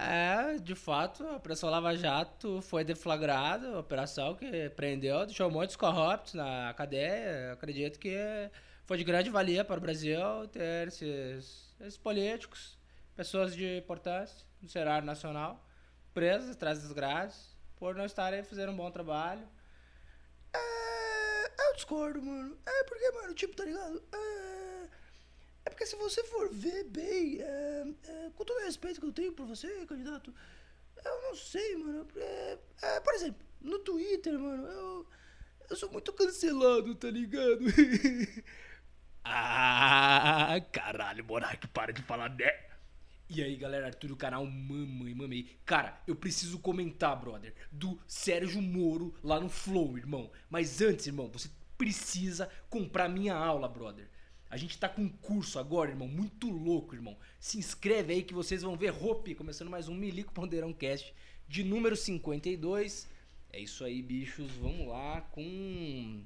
É, de fato, a Operação Lava Jato foi deflagrada, a operação que prendeu, deixou muitos corruptos na cadeia. Acredito que foi de grande valia para o Brasil ter esses, esses políticos, pessoas de importância no cenário nacional, presas atrás das grades, por não estarem fazendo um bom trabalho. É, eu discordo, mano. É porque, mano, tipo, tá ligado? É, é porque se você for ver bem, é, é, com todo o respeito que eu tenho por você, candidato, eu não sei, mano. É, é, por exemplo, no Twitter, mano, eu, eu sou muito cancelado, tá ligado? ah, caralho, Monark, para de falar né. E aí, galera, Arthur do canal Mamãe Mamei. Cara, eu preciso comentar, brother, do Sérgio Moro lá no Flow, irmão. Mas antes, irmão, você precisa comprar minha aula, brother. A gente tá com um curso agora, irmão, muito louco, irmão. Se inscreve aí que vocês vão ver Hope, começando mais um Milico Ponderão Cast de número 52. É isso aí, bichos. Vamos lá com.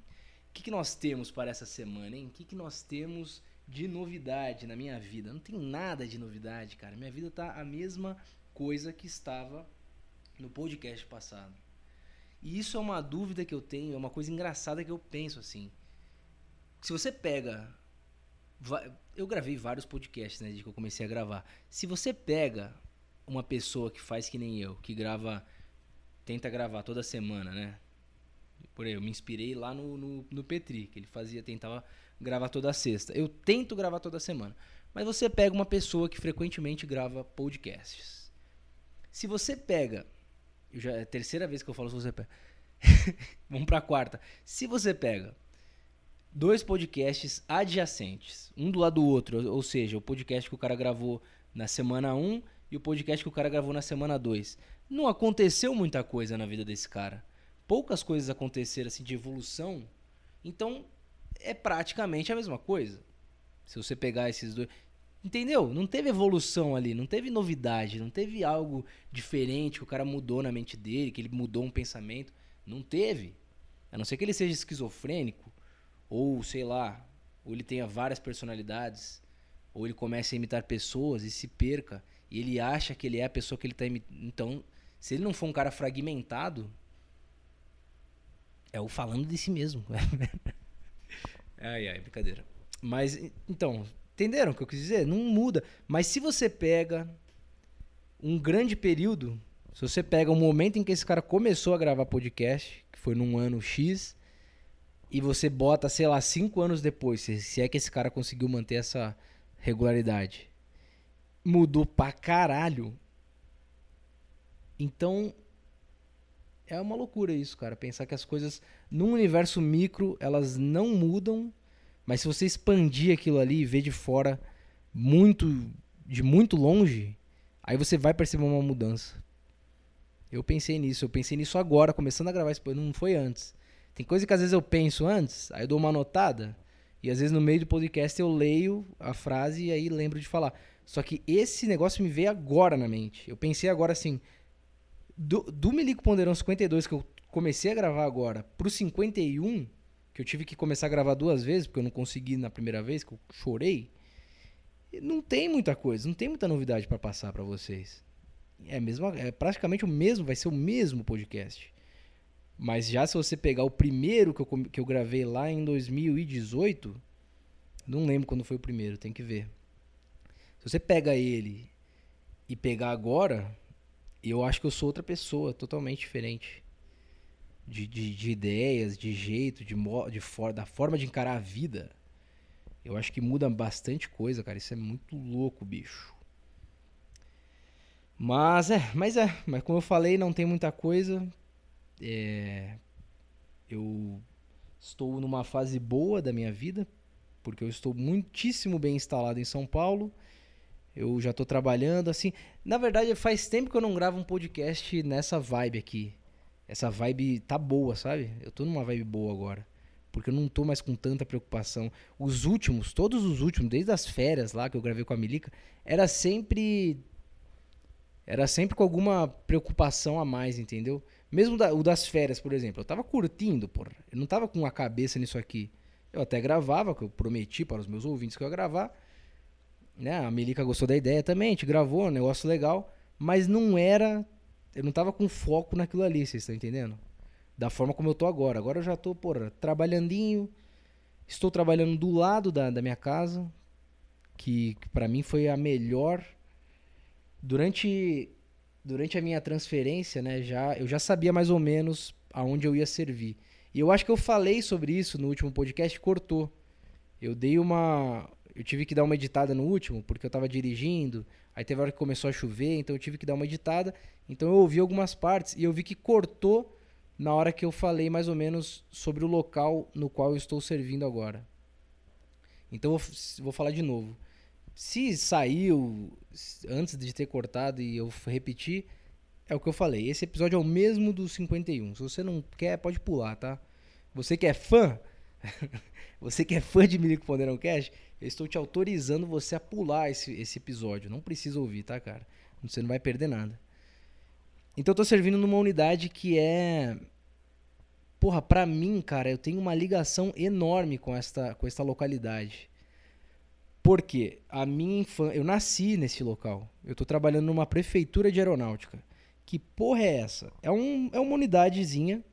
O que, que nós temos para essa semana, hein? O que, que nós temos de novidade na minha vida. Não tem nada de novidade, cara. Minha vida tá a mesma coisa que estava no podcast passado. E isso é uma dúvida que eu tenho, é uma coisa engraçada que eu penso assim. Se você pega. Eu gravei vários podcasts, né, desde que eu comecei a gravar. Se você pega uma pessoa que faz que nem eu, que grava. Tenta gravar toda semana, né? Por aí, eu me inspirei lá no, no, no Petri, que ele fazia, tentava gravar toda sexta. Eu tento gravar toda semana. Mas você pega uma pessoa que frequentemente grava podcasts. Se você pega. Já é a terceira vez que eu falo se você pega. Vamos pra quarta. Se você pega dois podcasts adjacentes, um do lado do outro, ou seja, o podcast que o cara gravou na semana 1 e o podcast que o cara gravou na semana 2. Não aconteceu muita coisa na vida desse cara. Poucas coisas aconteceram assim de evolução. Então, é praticamente a mesma coisa. Se você pegar esses dois. Entendeu? Não teve evolução ali, não teve novidade, não teve algo diferente que o cara mudou na mente dele, que ele mudou um pensamento. Não teve. A não ser que ele seja esquizofrênico, ou sei lá, ou ele tenha várias personalidades, ou ele comece a imitar pessoas e se perca, e ele acha que ele é a pessoa que ele está imitando. Então, se ele não for um cara fragmentado, é o falando de si mesmo. Ai, ai, brincadeira. Mas, então, entenderam o que eu quis dizer? Não muda. Mas se você pega um grande período, se você pega o momento em que esse cara começou a gravar podcast, que foi num ano X, e você bota, sei lá, cinco anos depois, se é que esse cara conseguiu manter essa regularidade, mudou pra caralho. Então, é uma loucura isso, cara. Pensar que as coisas num universo micro elas não mudam, mas se você expandir aquilo ali e ver de fora muito de muito longe, aí você vai perceber uma mudança. Eu pensei nisso, eu pensei nisso agora, começando a gravar esse não foi antes. Tem coisa que às vezes eu penso antes, aí eu dou uma notada, e às vezes no meio do podcast eu leio a frase e aí lembro de falar. Só que esse negócio me veio agora na mente. Eu pensei agora assim, do, do Milico Ponderão 52, que eu comecei a gravar agora, pro 51, que eu tive que começar a gravar duas vezes, porque eu não consegui na primeira vez, que eu chorei. Não tem muita coisa, não tem muita novidade para passar para vocês. É, mesmo, é praticamente o mesmo, vai ser o mesmo podcast. Mas já se você pegar o primeiro que eu, que eu gravei lá em 2018, não lembro quando foi o primeiro, tem que ver. Se você pega ele e pegar agora, eu acho que eu sou outra pessoa, totalmente diferente. De, de, de ideias, de jeito, de, de for, da forma de encarar a vida. Eu acho que muda bastante coisa, cara. Isso é muito louco, bicho. Mas é, mas é, mas como eu falei, não tem muita coisa. É, eu estou numa fase boa da minha vida, porque eu estou muitíssimo bem instalado em São Paulo. Eu já tô trabalhando assim. Na verdade, faz tempo que eu não gravo um podcast nessa vibe aqui. Essa vibe tá boa, sabe? Eu tô numa vibe boa agora. Porque eu não tô mais com tanta preocupação. Os últimos, todos os últimos, desde as férias lá que eu gravei com a Milica, era sempre. Era sempre com alguma preocupação a mais, entendeu? Mesmo da, o das férias, por exemplo. Eu tava curtindo, porra. Eu não tava com a cabeça nisso aqui. Eu até gravava, que eu prometi para os meus ouvintes que eu ia gravar. Né? A Melica gostou da ideia também, a gente gravou, um negócio legal. mas não era. Eu não tava com foco naquilo ali, vocês estão entendendo? Da forma como eu tô agora. Agora eu já tô, porra, trabalhandinho. Estou trabalhando do lado da, da minha casa, que, que para mim foi a melhor. Durante, durante a minha transferência, né, já, eu já sabia mais ou menos aonde eu ia servir. E eu acho que eu falei sobre isso no último podcast, cortou. Eu dei uma. Eu tive que dar uma editada no último, porque eu tava dirigindo. Aí teve hora que começou a chover, então eu tive que dar uma editada. Então eu ouvi algumas partes e eu vi que cortou na hora que eu falei mais ou menos sobre o local no qual eu estou servindo agora. Então eu vou falar de novo. Se saiu antes de ter cortado e eu repetir, é o que eu falei. Esse episódio é o mesmo do 51. Se você não quer, pode pular, tá? Você que é fã, você que é fã de Milico Ponderão Cash, eu estou te autorizando você a pular esse, esse episódio. Não precisa ouvir, tá, cara? Você não vai perder nada. Então eu tô servindo numa unidade que é. Porra, pra mim, cara, eu tenho uma ligação enorme com esta, com esta localidade. Porque a minha infância. Eu nasci nesse local. Eu tô trabalhando numa prefeitura de aeronáutica. Que porra é essa? É, um, é uma unidadezinha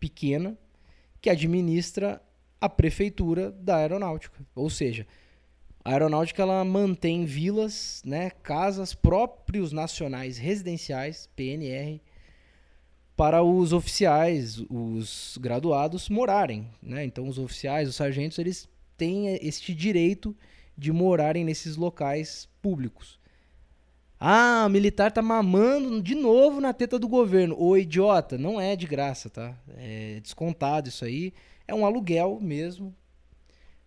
pequena que administra a prefeitura da aeronáutica. Ou seja, a aeronáutica ela mantém vilas, né, casas próprios nacionais residenciais, PNR, para os oficiais, os graduados morarem, né? Então os oficiais, os sargentos, eles têm este direito de morarem nesses locais públicos. Ah, o militar tá mamando de novo na teta do governo. Ô idiota, não é de graça, tá? É descontado isso aí. É um aluguel mesmo.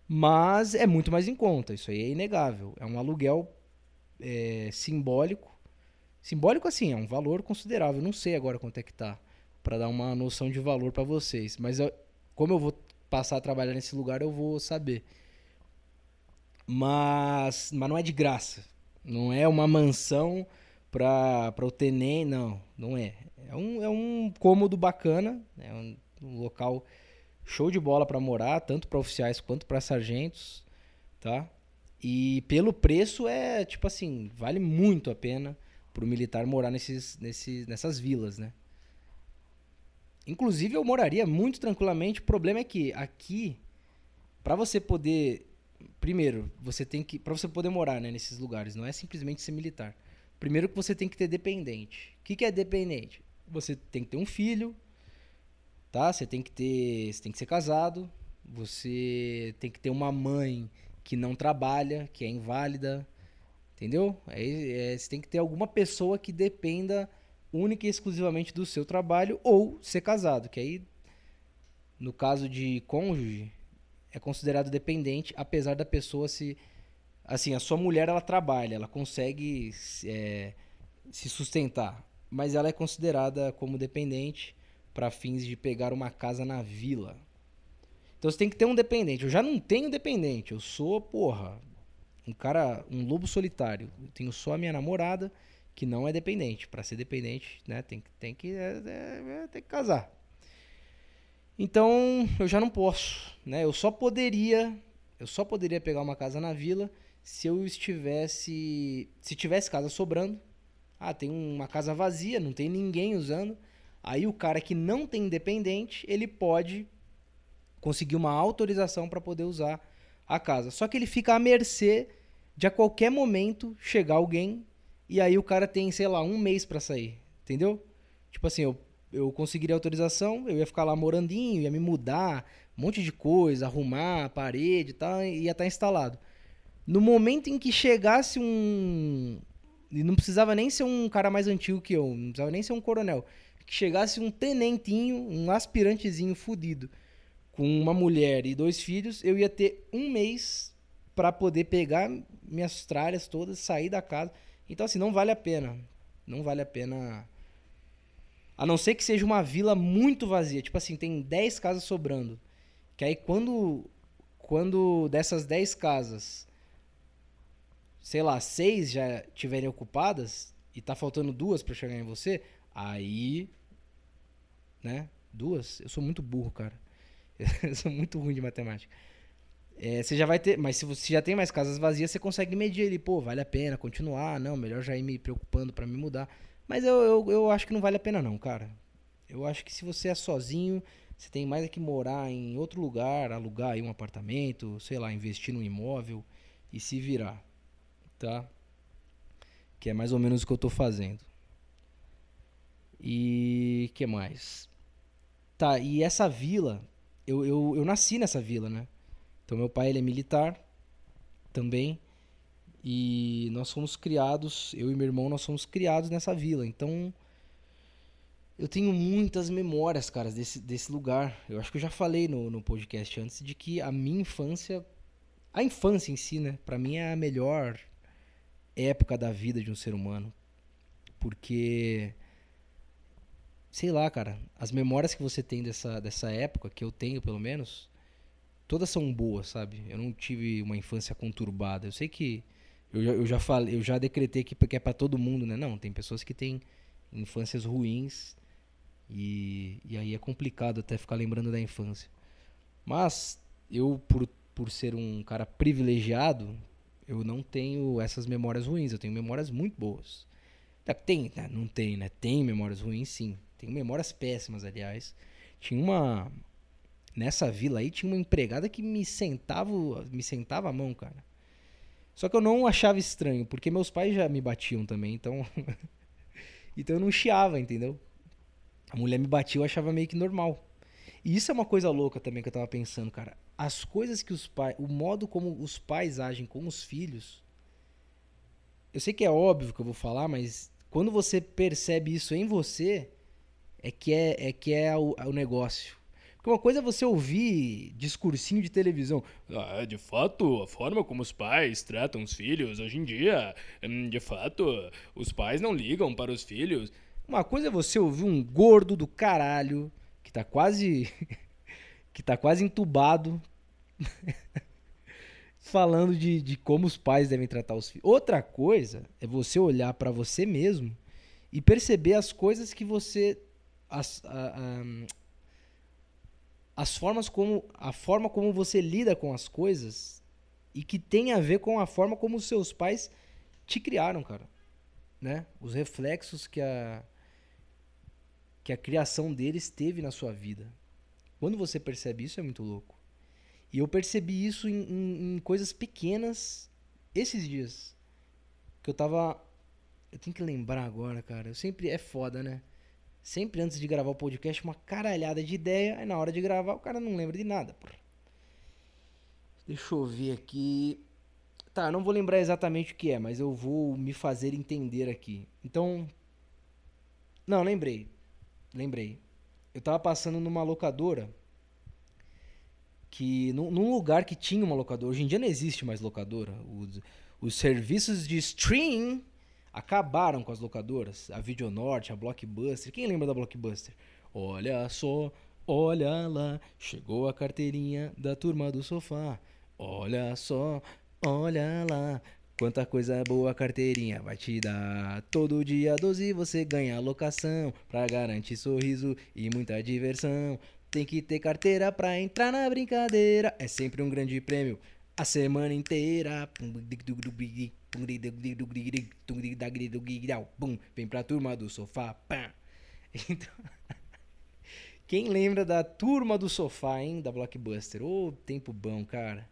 Mas é muito mais em conta, isso aí é inegável. É um aluguel é, simbólico. Simbólico assim, é um valor considerável. Não sei agora quanto é que tá, para dar uma noção de valor para vocês. Mas eu, como eu vou passar a trabalhar nesse lugar, eu vou saber. Mas, mas não é de graça. Não é uma mansão para o tenente, não, não é. É um, é um cômodo bacana, é um, um local show de bola para morar, tanto para oficiais quanto para sargentos, tá? E pelo preço é, tipo assim, vale muito a pena pro militar morar nesses, nesses, nessas vilas, né? Inclusive eu moraria muito tranquilamente. O problema é que aqui, para você poder primeiro, você tem que. para você poder morar né, nesses lugares, não é simplesmente ser militar. Primeiro que você tem que ter dependente. O que, que é dependente? Você tem que ter um filho, tá? Você tem que ter. Você tem que ser casado. Você tem que ter uma mãe que não trabalha, que é inválida. Entendeu? É, é, você tem que ter alguma pessoa que dependa única e exclusivamente do seu trabalho ou ser casado, que aí no caso de cônjuge, é considerado dependente, apesar da pessoa se. Assim, a sua mulher ela trabalha, ela consegue é, se sustentar, mas ela é considerada como dependente para fins de pegar uma casa na vila. Então você tem que ter um dependente. Eu já não tenho dependente, eu sou, porra, um cara, um lobo solitário. Eu tenho só a minha namorada que não é dependente. Para ser dependente, né, tem, tem que é, é, é, tem que casar. Então, eu já não posso, né? Eu só poderia, eu só poderia pegar uma casa na vila se eu estivesse, se tivesse casa sobrando. Ah, tem uma casa vazia, não tem ninguém usando. Aí o cara que não tem independente, ele pode conseguir uma autorização para poder usar a casa. Só que ele fica à mercê de a qualquer momento chegar alguém e aí o cara tem, sei lá, um mês para sair, entendeu? Tipo assim, eu eu conseguiria autorização, eu ia ficar lá morandinho, ia me mudar, um monte de coisa, arrumar a parede e tal, ia estar tá instalado. No momento em que chegasse um. E não precisava nem ser um cara mais antigo que eu, não precisava nem ser um coronel. Que chegasse um tenentinho, um aspirantezinho fudido, com uma mulher e dois filhos, eu ia ter um mês para poder pegar minhas tralhas todas, sair da casa. Então, assim, não vale a pena. Não vale a pena a não ser que seja uma vila muito vazia. Tipo assim, tem 10 casas sobrando. Que aí quando, quando dessas 10 casas, sei lá, 6 já tiverem ocupadas e tá faltando duas para chegar em você, aí. Né? Duas? Eu sou muito burro, cara. Eu sou muito ruim de matemática. É, você já vai ter, mas se você já tem mais casas vazias, você consegue medir ali, pô, vale a pena continuar, não, melhor já ir me preocupando pra me mudar. Mas eu, eu, eu acho que não vale a pena não, cara. Eu acho que se você é sozinho, você tem mais é que morar em outro lugar, alugar aí um apartamento, sei lá, investir num imóvel e se virar, tá? Que é mais ou menos o que eu tô fazendo. E que mais? Tá, e essa vila, eu, eu, eu nasci nessa vila, né? Então meu pai ele é militar também. E nós fomos criados, eu e meu irmão, nós fomos criados nessa vila. Então eu tenho muitas memórias, cara, desse, desse lugar. Eu acho que eu já falei no, no podcast antes de que a minha infância, a infância em si, né, pra mim é a melhor época da vida de um ser humano. Porque sei lá, cara, as memórias que você tem dessa, dessa época, que eu tenho pelo menos, todas são boas, sabe? Eu não tive uma infância conturbada. Eu sei que eu já, eu já falei, eu já decretei que, que é para todo mundo, né? Não, tem pessoas que têm infâncias ruins e, e aí é complicado até ficar lembrando da infância. Mas eu, por, por ser um cara privilegiado, eu não tenho essas memórias ruins. Eu tenho memórias muito boas. Tá, tem, né? não tem, né? Tem memórias ruins, sim. Tenho memórias péssimas, aliás. Tinha uma, nessa vila aí tinha uma empregada que me sentava, me sentava a mão, cara. Só que eu não achava estranho, porque meus pais já me batiam também, então então eu não chiava, entendeu? A mulher me batia, eu achava meio que normal. E isso é uma coisa louca também que eu tava pensando, cara. As coisas que os pais, o modo como os pais agem com os filhos. Eu sei que é óbvio que eu vou falar, mas quando você percebe isso em você, é que é, é que é o, o negócio. Porque uma coisa é você ouvir discursinho de televisão. Ah, de fato, a forma como os pais tratam os filhos hoje em dia, hum, de fato, os pais não ligam para os filhos. Uma coisa é você ouvir um gordo do caralho que tá quase que tá quase entubado falando de, de como os pais devem tratar os filhos. Outra coisa é você olhar para você mesmo e perceber as coisas que você as, a, a, as formas como a forma como você lida com as coisas e que tem a ver com a forma como os seus pais te criaram, cara, né? Os reflexos que a que a criação deles teve na sua vida. Quando você percebe isso é muito louco. E eu percebi isso em, em, em coisas pequenas esses dias que eu tava eu tenho que lembrar agora, cara. Eu sempre é foda, né? Sempre antes de gravar o podcast, uma caralhada de ideia. Aí na hora de gravar, o cara não lembra de nada. Deixa eu ver aqui. Tá, eu não vou lembrar exatamente o que é, mas eu vou me fazer entender aqui. Então. Não, lembrei. Lembrei. Eu tava passando numa locadora. Que. Num, num lugar que tinha uma locadora. Hoje em dia não existe mais locadora. Os, os serviços de stream acabaram com as locadoras. A Videonorte, a Blockbuster. Quem lembra da Blockbuster? Olha só, olha lá, chegou a carteirinha da turma do sofá. Olha só, olha lá, quanta coisa boa a carteirinha vai te dar. Todo dia 12 você ganha locação pra garantir sorriso e muita diversão. Tem que ter carteira pra entrar na brincadeira. É sempre um grande prêmio a semana inteira. Vem pra turma do sofá. Então, quem lembra da turma do sofá, hein? Da Blockbuster. Ô, oh, tempo bom, cara.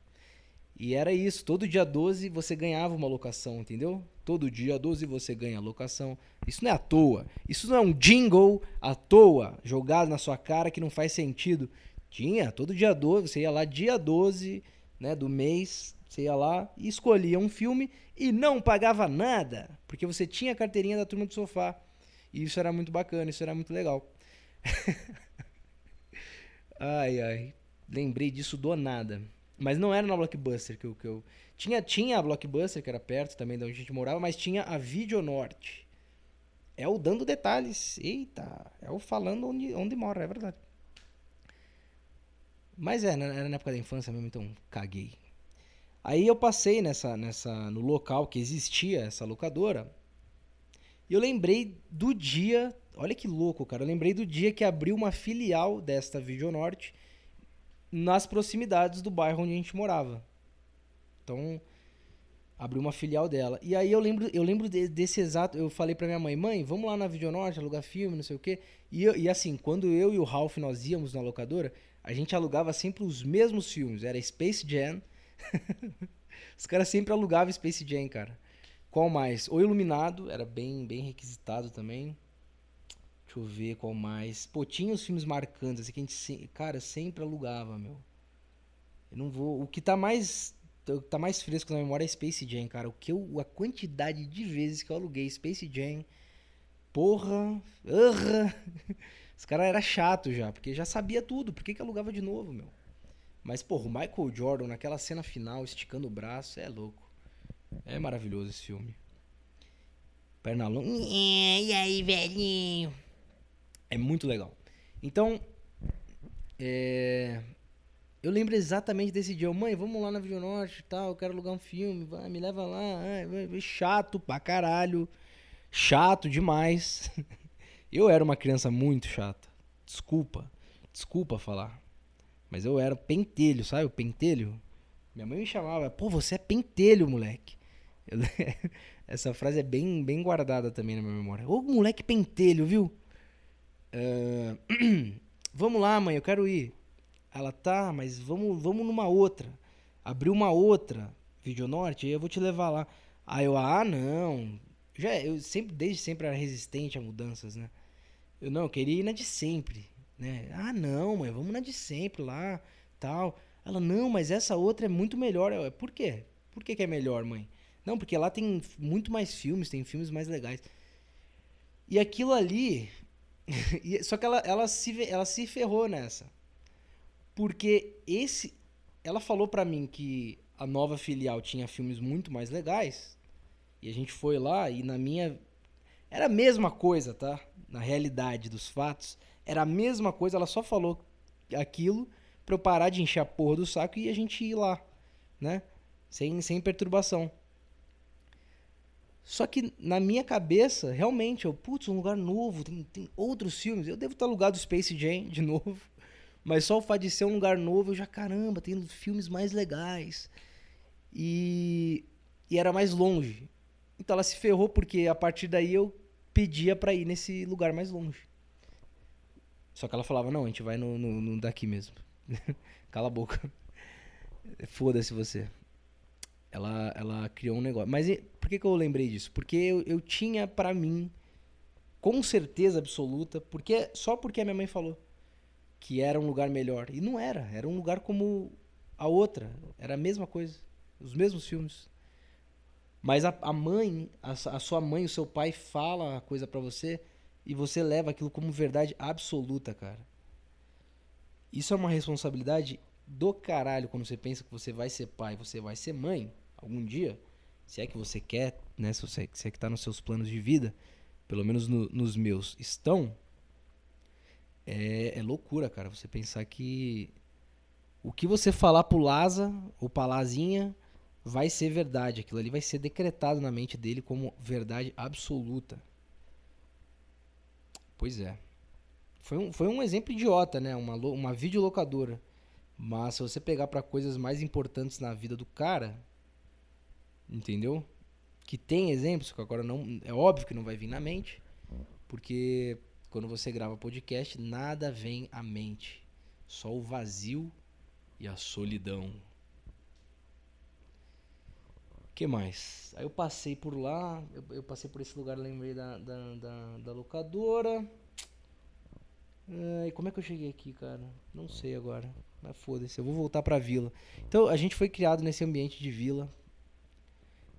E era isso. Todo dia 12 você ganhava uma locação, entendeu? Todo dia 12 você ganha locação. Isso não é à toa. Isso não é um jingle à toa, jogado na sua cara que não faz sentido. Tinha, todo dia 12, você ia lá dia 12 né, do mês, você ia lá e escolhia um filme e não pagava nada, porque você tinha a carteirinha da turma do sofá. E isso era muito bacana, isso era muito legal. ai, ai. Lembrei disso do nada. Mas não era na Blockbuster que eu, que eu. Tinha, tinha a Blockbuster, que era perto também de onde a gente morava, mas tinha a Videonorte. É o dando detalhes. Eita, é o falando onde, onde mora, é verdade. Mas é, era na época da infância mesmo, então caguei. Aí eu passei nessa, nessa, no local que existia essa locadora. E eu lembrei do dia. Olha que louco, cara. Eu lembrei do dia que abriu uma filial desta Videonorte nas proximidades do bairro onde a gente morava. Então, abriu uma filial dela. E aí eu lembro, eu lembro de- desse exato. Eu falei pra minha mãe, mãe, vamos lá na Videonorte alugar filme, não sei o quê. E, eu- e assim, quando eu e o Ralph nós íamos na locadora, a gente alugava sempre os mesmos filmes. Era Space Jam. Os caras sempre alugavam Space Jam, cara. Qual mais? O Iluminado, era bem, bem requisitado também. Deixa eu ver qual mais. Pô, tinha os filmes marcantes, assim, que a gente, se- cara, sempre alugava, meu. Eu não vou. O que tá mais. Tá mais fresco na memória é Space Jam, cara. O que eu, a quantidade de vezes que eu aluguei Space Jam. Porra. Urra. Os caras eram chato já, porque já sabia tudo. Por que, que alugava de novo, meu? Mas, porra, o Michael Jordan naquela cena final, esticando o braço, é louco. É maravilhoso esse filme. Pernalonga. E aí, velhinho? É muito legal. Então, é, eu lembro exatamente desse dia. Mãe, vamos lá na Videonorte e tal, eu quero alugar um filme, vai, me leva lá. Ai, chato pra caralho. Chato demais. Eu era uma criança muito chata. Desculpa. Desculpa falar. Mas eu era pentelho, sabe? O pentelho. Minha mãe me chamava, pô, você é pentelho, moleque. Eu- Essa frase é bem, bem guardada também na minha memória. Ô, moleque pentelho, viu? Ah, vamos lá, mãe, eu quero ir. Ela tá, mas vamos, vamos numa outra. Abriu uma outra, Videonorte, aí eu vou te levar lá. Aí eu, ah, não. Já, eu sempre, desde sempre era resistente a mudanças, né? Eu não, eu queria ir na de sempre, né? Ah, não, mãe, vamos na de sempre lá, tal. Ela, não, mas essa outra é muito melhor. Eu, por quê? Por que, que é melhor, mãe? Não, porque lá tem muito mais filmes, tem filmes mais legais. E aquilo ali. só que ela, ela, se, ela se ferrou nessa. Porque esse. Ela falou pra mim que a nova filial tinha filmes muito mais legais. E a gente foi lá e na minha. Era a mesma coisa, tá? Na realidade dos fatos. Era a mesma coisa, ela só falou aquilo pra eu parar de encher a porra do saco e a gente ir lá, né? Sem, sem perturbação. Só que na minha cabeça, realmente, eu, putz, um lugar novo, tem, tem outros filmes. Eu devo estar alugado Space Jam de novo. Mas só o fato de ser um lugar novo, eu já, caramba, tem filmes mais legais. E, e era mais longe. Então ela se ferrou porque a partir daí eu pedia pra ir nesse lugar mais longe. Só que ela falava, não, a gente vai no, no, no daqui mesmo. Cala a boca. Foda-se você. Ela, ela criou um negócio. Mas por que, que eu lembrei disso? Porque eu, eu tinha pra mim, com certeza absoluta, porque só porque a minha mãe falou que era um lugar melhor. E não era. Era um lugar como a outra. Era a mesma coisa. Os mesmos filmes. Mas a, a mãe, a, a sua mãe, o seu pai fala a coisa pra você e você leva aquilo como verdade absoluta, cara. Isso é uma responsabilidade do caralho quando você pensa que você vai ser pai, você vai ser mãe algum dia. Se é que você quer, né? Se, você, se é que tá nos seus planos de vida, pelo menos no- nos meus estão. É, é loucura, cara. Você pensar que o que você falar pro Laza ou pra Lazinha vai ser verdade. Aquilo ali vai ser decretado na mente dele como verdade absoluta. Pois é. Foi um, foi um exemplo idiota, né? Uma, uma videolocadora. Mas se você pegar pra coisas mais importantes na vida do cara, entendeu? Que tem exemplos, que agora não. É óbvio que não vai vir na mente. Porque quando você grava podcast, nada vem à mente. Só o vazio e a solidão. Que mais? Aí eu passei por lá, eu, eu passei por esse lugar, lembrei da, da, da, da locadora. Ai, como é que eu cheguei aqui, cara? Não sei agora. Mas foda-se, eu vou voltar pra vila. Então, a gente foi criado nesse ambiente de vila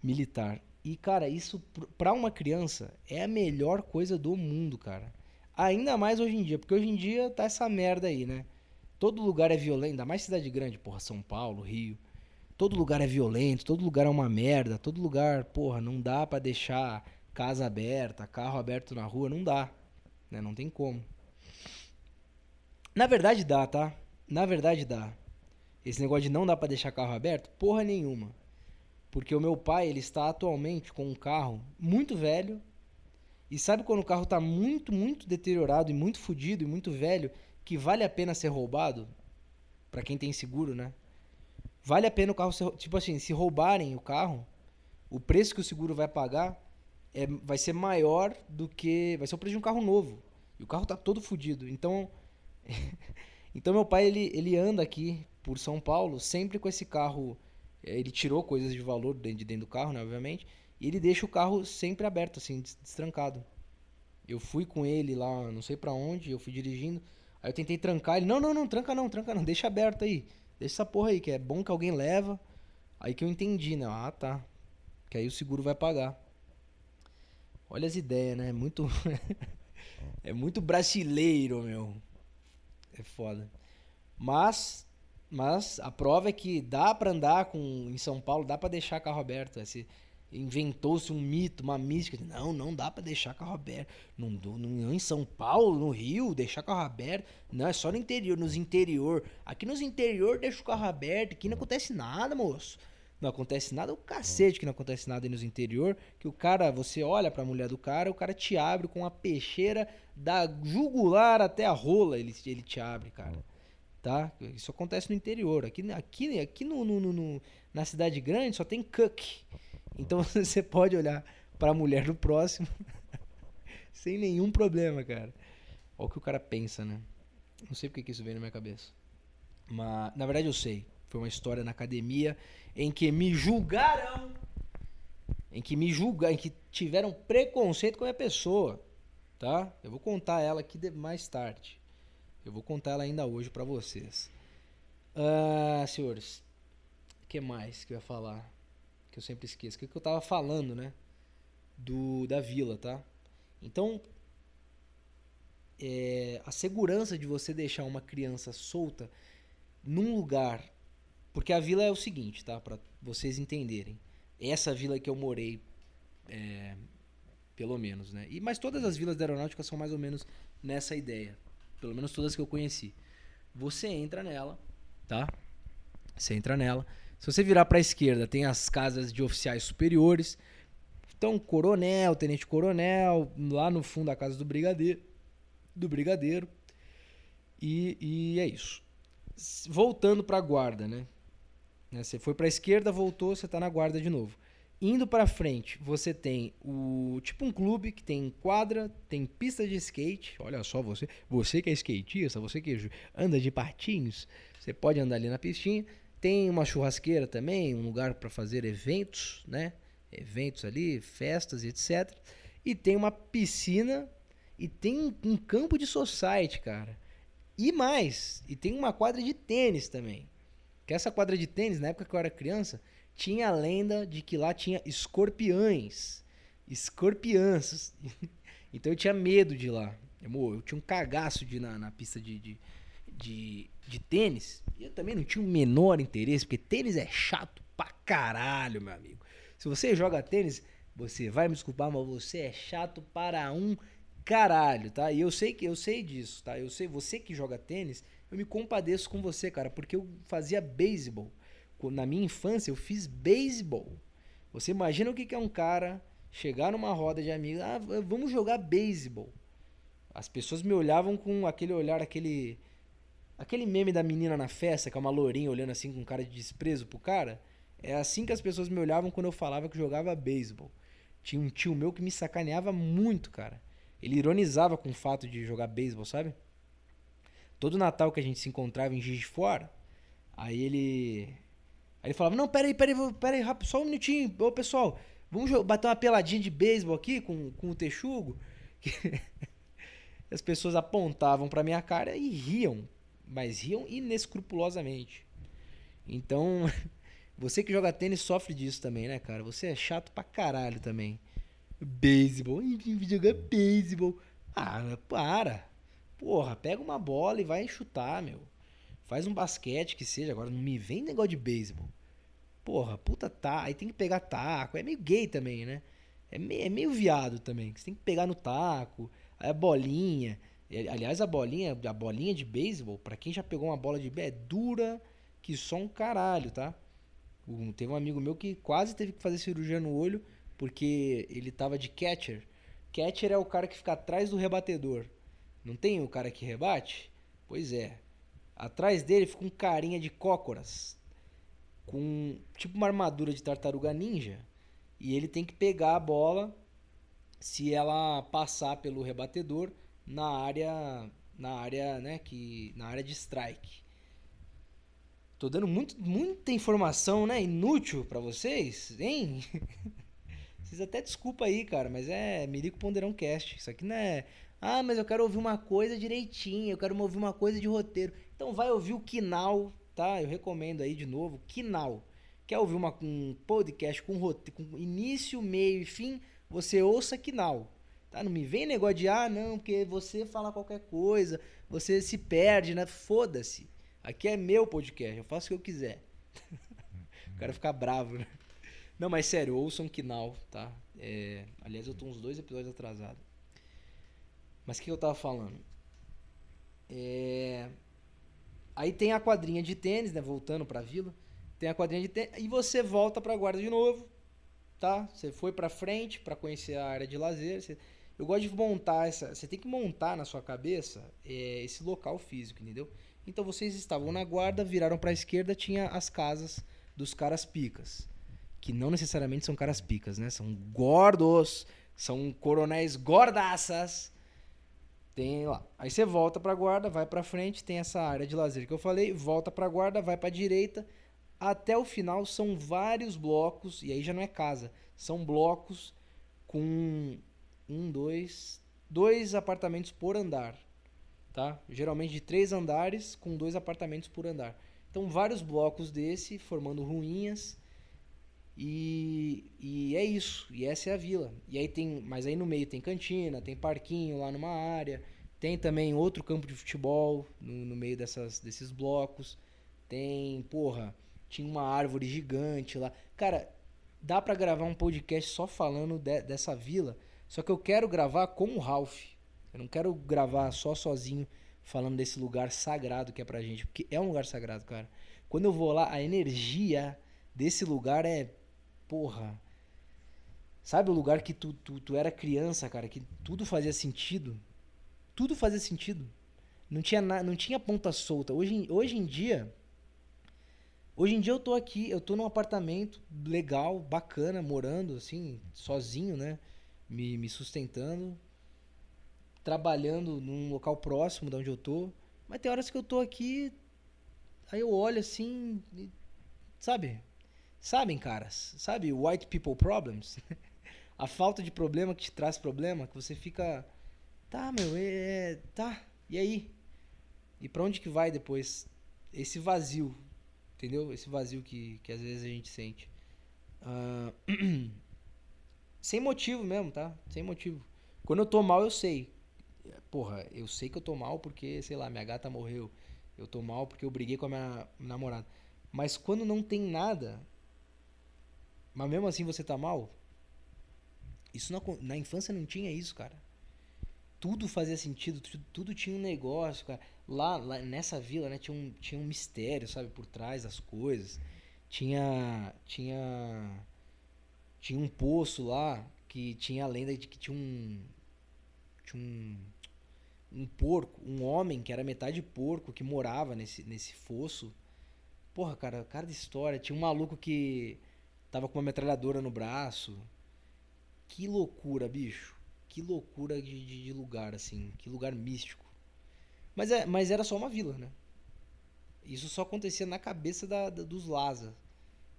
militar. E, cara, isso pr- pra uma criança é a melhor coisa do mundo, cara. Ainda mais hoje em dia, porque hoje em dia tá essa merda aí, né? Todo lugar é violento, ainda mais cidade grande, porra, São Paulo, Rio. Todo lugar é violento, todo lugar é uma merda, todo lugar, porra, não dá pra deixar casa aberta, carro aberto na rua, não dá, né? Não tem como. Na verdade dá, tá? Na verdade dá. Esse negócio de não dá pra deixar carro aberto, porra nenhuma. Porque o meu pai, ele está atualmente com um carro muito velho. E sabe quando o carro tá muito, muito deteriorado e muito fodido e muito velho, que vale a pena ser roubado? Pra quem tem seguro, né? Vale a pena o carro ser. Tipo assim, se roubarem o carro, o preço que o seguro vai pagar é, vai ser maior do que. Vai ser o preço de um carro novo. E o carro tá todo fodido. Então. então meu pai, ele, ele anda aqui por São Paulo sempre com esse carro. eh, Ele tirou coisas de valor dentro de dentro do carro, né, obviamente. E ele deixa o carro sempre aberto, assim, des- destrancado. Eu fui com ele lá, não sei pra onde, eu fui dirigindo. Aí eu tentei trancar ele. Não, não, não, tranca não, tranca não, deixa aberto aí. Deixa essa porra aí, que é bom que alguém leva. Aí que eu entendi, né? Ah, tá. Que aí o seguro vai pagar. Olha as ideias, né? É muito. é muito brasileiro, meu. É foda. Mas. Mas a prova é que dá pra andar com. Em São Paulo, dá pra deixar carro aberto. Esse, Inventou-se um mito, uma mística. Não, não dá pra deixar carro aberto. Não, não, em São Paulo, no Rio, deixar carro aberto. Não, é só no interior, nos interior. Aqui nos interior deixa o carro aberto. Aqui não acontece nada, moço. Não acontece nada, o cacete que não acontece nada aí nos interior. Que o cara, você olha pra mulher do cara, o cara te abre com uma peixeira da jugular até a rola, ele, ele te abre, cara. Tá? Isso acontece no interior. Aqui, aqui, aqui no, no- no- na cidade grande só tem cook. Então você pode olhar pra mulher do próximo sem nenhum problema, cara. Olha o que o cara pensa, né? Não sei porque que isso veio na minha cabeça. Mas, na verdade, eu sei. Foi uma história na academia em que me julgaram. Em que me julgaram, em que tiveram preconceito com a minha pessoa. Tá? Eu vou contar ela aqui mais tarde. Eu vou contar ela ainda hoje pra vocês. Ah, senhores, o que mais que eu ia falar? Que eu sempre esqueço. O que, que eu tava falando, né? Do, da vila, tá? Então, é, a segurança de você deixar uma criança solta num lugar. Porque a vila é o seguinte, tá? Pra vocês entenderem. Essa vila que eu morei, é, pelo menos, né? E, mas todas as vilas da aeronáutica são mais ou menos nessa ideia. Pelo menos todas que eu conheci. Você entra nela, tá? Você entra nela. Se você virar pra esquerda, tem as casas de oficiais superiores. Então, coronel, tenente coronel, lá no fundo a casa do brigadeiro, do brigadeiro. E, e é isso. Voltando pra guarda, né? Né, Você foi pra esquerda, voltou, você tá na guarda de novo. Indo pra frente, você tem o tipo um clube que tem quadra, tem pista de skate. Olha só você, você que é skatista, você que anda de patins, você pode andar ali na pistinha. Tem uma churrasqueira também, um lugar para fazer eventos, né? Eventos ali, festas etc. E tem uma piscina e tem um campo de society, cara. E mais, e tem uma quadra de tênis também. Que essa quadra de tênis, na época que eu era criança, tinha a lenda de que lá tinha escorpiões. Escorpiãs. então eu tinha medo de ir lá. Eu, eu tinha um cagaço de ir na, na pista de, de, de, de tênis. E eu também não tinha o menor interesse, porque tênis é chato pra caralho, meu amigo. Se você joga tênis, você vai me desculpar, mas você é chato para um caralho, tá? E eu sei que eu sei disso, tá? Eu sei, você que joga tênis, eu me compadeço com você, cara, porque eu fazia beisebol. Na minha infância eu fiz beisebol. Você imagina o que é um cara chegar numa roda de amigos, ah, vamos jogar beisebol. As pessoas me olhavam com aquele olhar, aquele aquele meme da menina na festa, que é uma lourinha olhando assim com cara de desprezo pro cara. É assim que as pessoas me olhavam quando eu falava que jogava beisebol. Tinha um tio meu que me sacaneava muito, cara. Ele ironizava com o fato de jogar beisebol, sabe? Todo Natal que a gente se encontrava em Juiz de Fora, aí ele. Aí ele falava: Não, peraí, peraí, peraí, rápido, só um minutinho. Ô pessoal, vamos bater uma peladinha de beisebol aqui com, com o Texugo. As pessoas apontavam pra minha cara e riam, mas riam inescrupulosamente. Então, você que joga tênis sofre disso também, né, cara? Você é chato pra caralho também. Beisebol, jogar beisebol. Ah, para. Porra, pega uma bola e vai chutar, meu. Faz um basquete que seja, agora não me vem negócio de beisebol. Porra, puta tá, aí tem que pegar taco. É meio gay também, né? É meio, é meio viado também, você tem que pegar no taco. Aí a bolinha. Aliás, a bolinha, a bolinha de beisebol, pra quem já pegou uma bola de beisebol, é dura que só um caralho, tá? Um- teve um amigo meu que quase teve que fazer cirurgia no olho porque ele tava de catcher. Catcher é o cara que fica atrás do rebatedor. Não tem o cara que rebate? Pois é. Atrás dele fica um carinha de cócoras. Com tipo uma armadura de tartaruga ninja. E ele tem que pegar a bola se ela passar pelo rebatedor na área na área, né, que na área de strike. Tô dando muito, muita informação, né, inútil para vocês, hein? Vocês até desculpa aí, cara, mas é Mirico Ponderão Cast. Isso aqui não é. Ah, mas eu quero ouvir uma coisa direitinho, eu quero ouvir uma coisa de roteiro. Então vai ouvir o Kinal, tá? Eu recomendo aí de novo, Kinal. Quer ouvir uma, um podcast com, roteiro, com início, meio e fim? Você ouça Kinal. Tá? Não me vem negócio de, ah, não, porque você fala qualquer coisa, você se perde, né? Foda-se. Aqui é meu podcast, eu faço o que eu quiser. o cara fica bravo, né? Não, mas sério, ouçam Kinal, tá? É, aliás, eu tô uns dois episódios atrasado. Mas o que eu tava falando? É... Aí tem a quadrinha de tênis, né? Voltando pra vila. Tem a quadrinha de tênis. E você volta pra guarda de novo, tá? Você foi pra frente pra conhecer a área de lazer. Você... Eu gosto de montar essa. Você tem que montar na sua cabeça é, esse local físico, entendeu? Então vocês estavam na guarda, viraram pra esquerda, tinha as casas dos caras picas que não necessariamente são caras picas, né? São gordos, são coronéis gordaças. Tem lá. Aí você volta pra guarda, vai pra frente, tem essa área de lazer que eu falei, volta pra guarda, vai pra direita. Até o final são vários blocos, e aí já não é casa, são blocos com um, dois, dois apartamentos por andar, tá? Geralmente de três andares com dois apartamentos por andar. Então vários blocos desse formando ruínas e, e é isso, e essa é a vila. E aí tem, mas aí no meio tem cantina, tem parquinho lá numa área, tem também outro campo de futebol no, no meio dessas, desses blocos. Tem, porra, tinha uma árvore gigante lá. Cara, dá para gravar um podcast só falando de, dessa vila, só que eu quero gravar com o Ralph. Eu não quero gravar só sozinho falando desse lugar sagrado que é pra gente, porque é um lugar sagrado, cara. Quando eu vou lá, a energia desse lugar é porra. Sabe o lugar que tu, tu, tu era criança, cara, que tudo fazia sentido? Tudo fazia sentido. Não tinha, na, não tinha ponta solta. Hoje, hoje em dia. Hoje em dia eu tô aqui, eu tô num apartamento legal, bacana, morando, assim, sozinho, né? Me, me sustentando. Trabalhando num local próximo de onde eu tô. Mas tem horas que eu tô aqui. Aí eu olho assim. E, sabe? Sabem, caras? Sabe white people problems? a falta de problema que te traz problema, que você fica. Tá, meu, é. é tá, e aí? E pra onde que vai depois? Esse vazio, entendeu? Esse vazio que, que às vezes a gente sente. Uh... Sem motivo mesmo, tá? Sem motivo. Quando eu tô mal, eu sei. Porra, eu sei que eu tô mal porque, sei lá, minha gata morreu. Eu tô mal porque eu briguei com a minha namorada. Mas quando não tem nada, mas mesmo assim você tá mal? Isso na, infância não tinha isso, cara. Tudo fazia sentido, tudo, tudo tinha um negócio, cara. Lá, lá, nessa vila, né, tinha um, tinha um mistério, sabe, por trás das coisas. Tinha. Tinha. Tinha um poço lá que tinha a lenda de que tinha um. Tinha um. Um porco, um homem que era metade porco que morava nesse, nesse fosso. Porra, cara, cara de história. Tinha um maluco que Tava com uma metralhadora no braço. Que loucura, bicho. Que loucura de, de, de lugar, assim. Que lugar místico. Mas, é, mas era só uma vila, né? Isso só acontecia na cabeça da, da, dos Laza.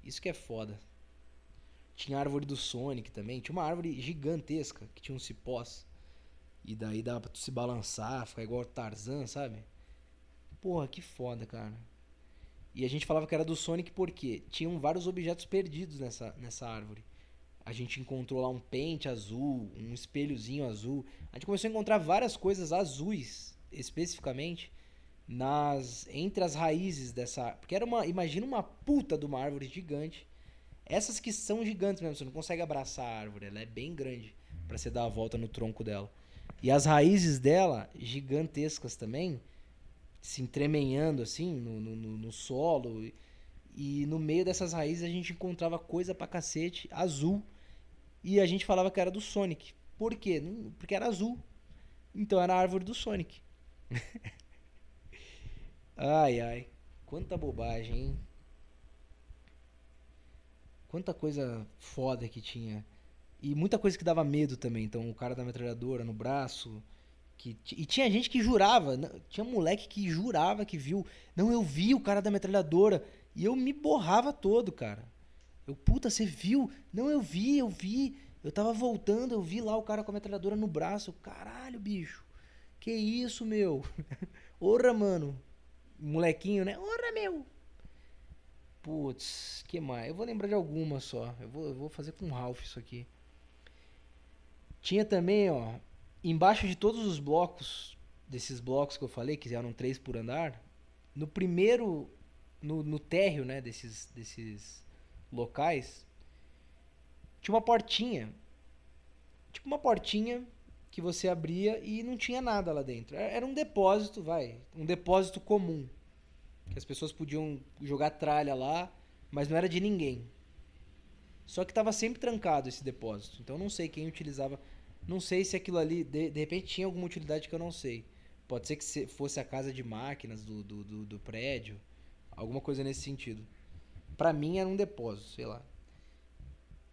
Isso que é foda. Tinha a árvore do Sonic também. Tinha uma árvore gigantesca que tinha uns cipós. E daí dava pra tu se balançar, ficar igual Tarzan, sabe? Porra, que foda, cara. E a gente falava que era do Sonic porque tinham vários objetos perdidos nessa, nessa árvore. A gente encontrou lá um pente azul, um espelhozinho azul. A gente começou a encontrar várias coisas azuis, especificamente, nas entre as raízes dessa, porque era uma, imagina uma puta de uma árvore gigante. Essas que são gigantes mesmo, você não consegue abraçar a árvore, ela é bem grande para você dar a volta no tronco dela. E as raízes dela, gigantescas também, se entremenhando assim no, no, no solo. E, e no meio dessas raízes a gente encontrava coisa pra cacete, azul. E a gente falava que era do Sonic. Por quê? Porque era azul. Então era a árvore do Sonic. Ai, ai. Quanta bobagem, hein? Quanta coisa foda que tinha. E muita coisa que dava medo também. Então, o cara da metralhadora no braço. Que, e tinha gente que jurava. Tinha moleque que jurava que viu. Não, eu vi o cara da metralhadora. E eu me borrava todo, cara. Eu, puta, você viu? Não, eu vi, eu vi. Eu tava voltando, eu vi lá o cara com a metralhadora no braço. Caralho, bicho. Que isso, meu? Ora, mano. Molequinho, né? Ora, meu. Putz, que mais? Eu vou lembrar de algumas só. Eu vou, eu vou fazer com o Ralph isso aqui. Tinha também, ó, embaixo de todos os blocos, desses blocos que eu falei, que eram três por andar, no primeiro, no, no térreo, né, desses, desses locais, tinha uma portinha. Tipo uma portinha que você abria e não tinha nada lá dentro. Era um depósito, vai, um depósito comum. Que as pessoas podiam jogar tralha lá, mas não era de ninguém. Só que estava sempre trancado esse depósito. Então não sei quem utilizava. Não sei se aquilo ali, de, de repente, tinha alguma utilidade que eu não sei. Pode ser que fosse a casa de máquinas do, do, do, do prédio. Alguma coisa nesse sentido. Para mim era um depósito, sei lá.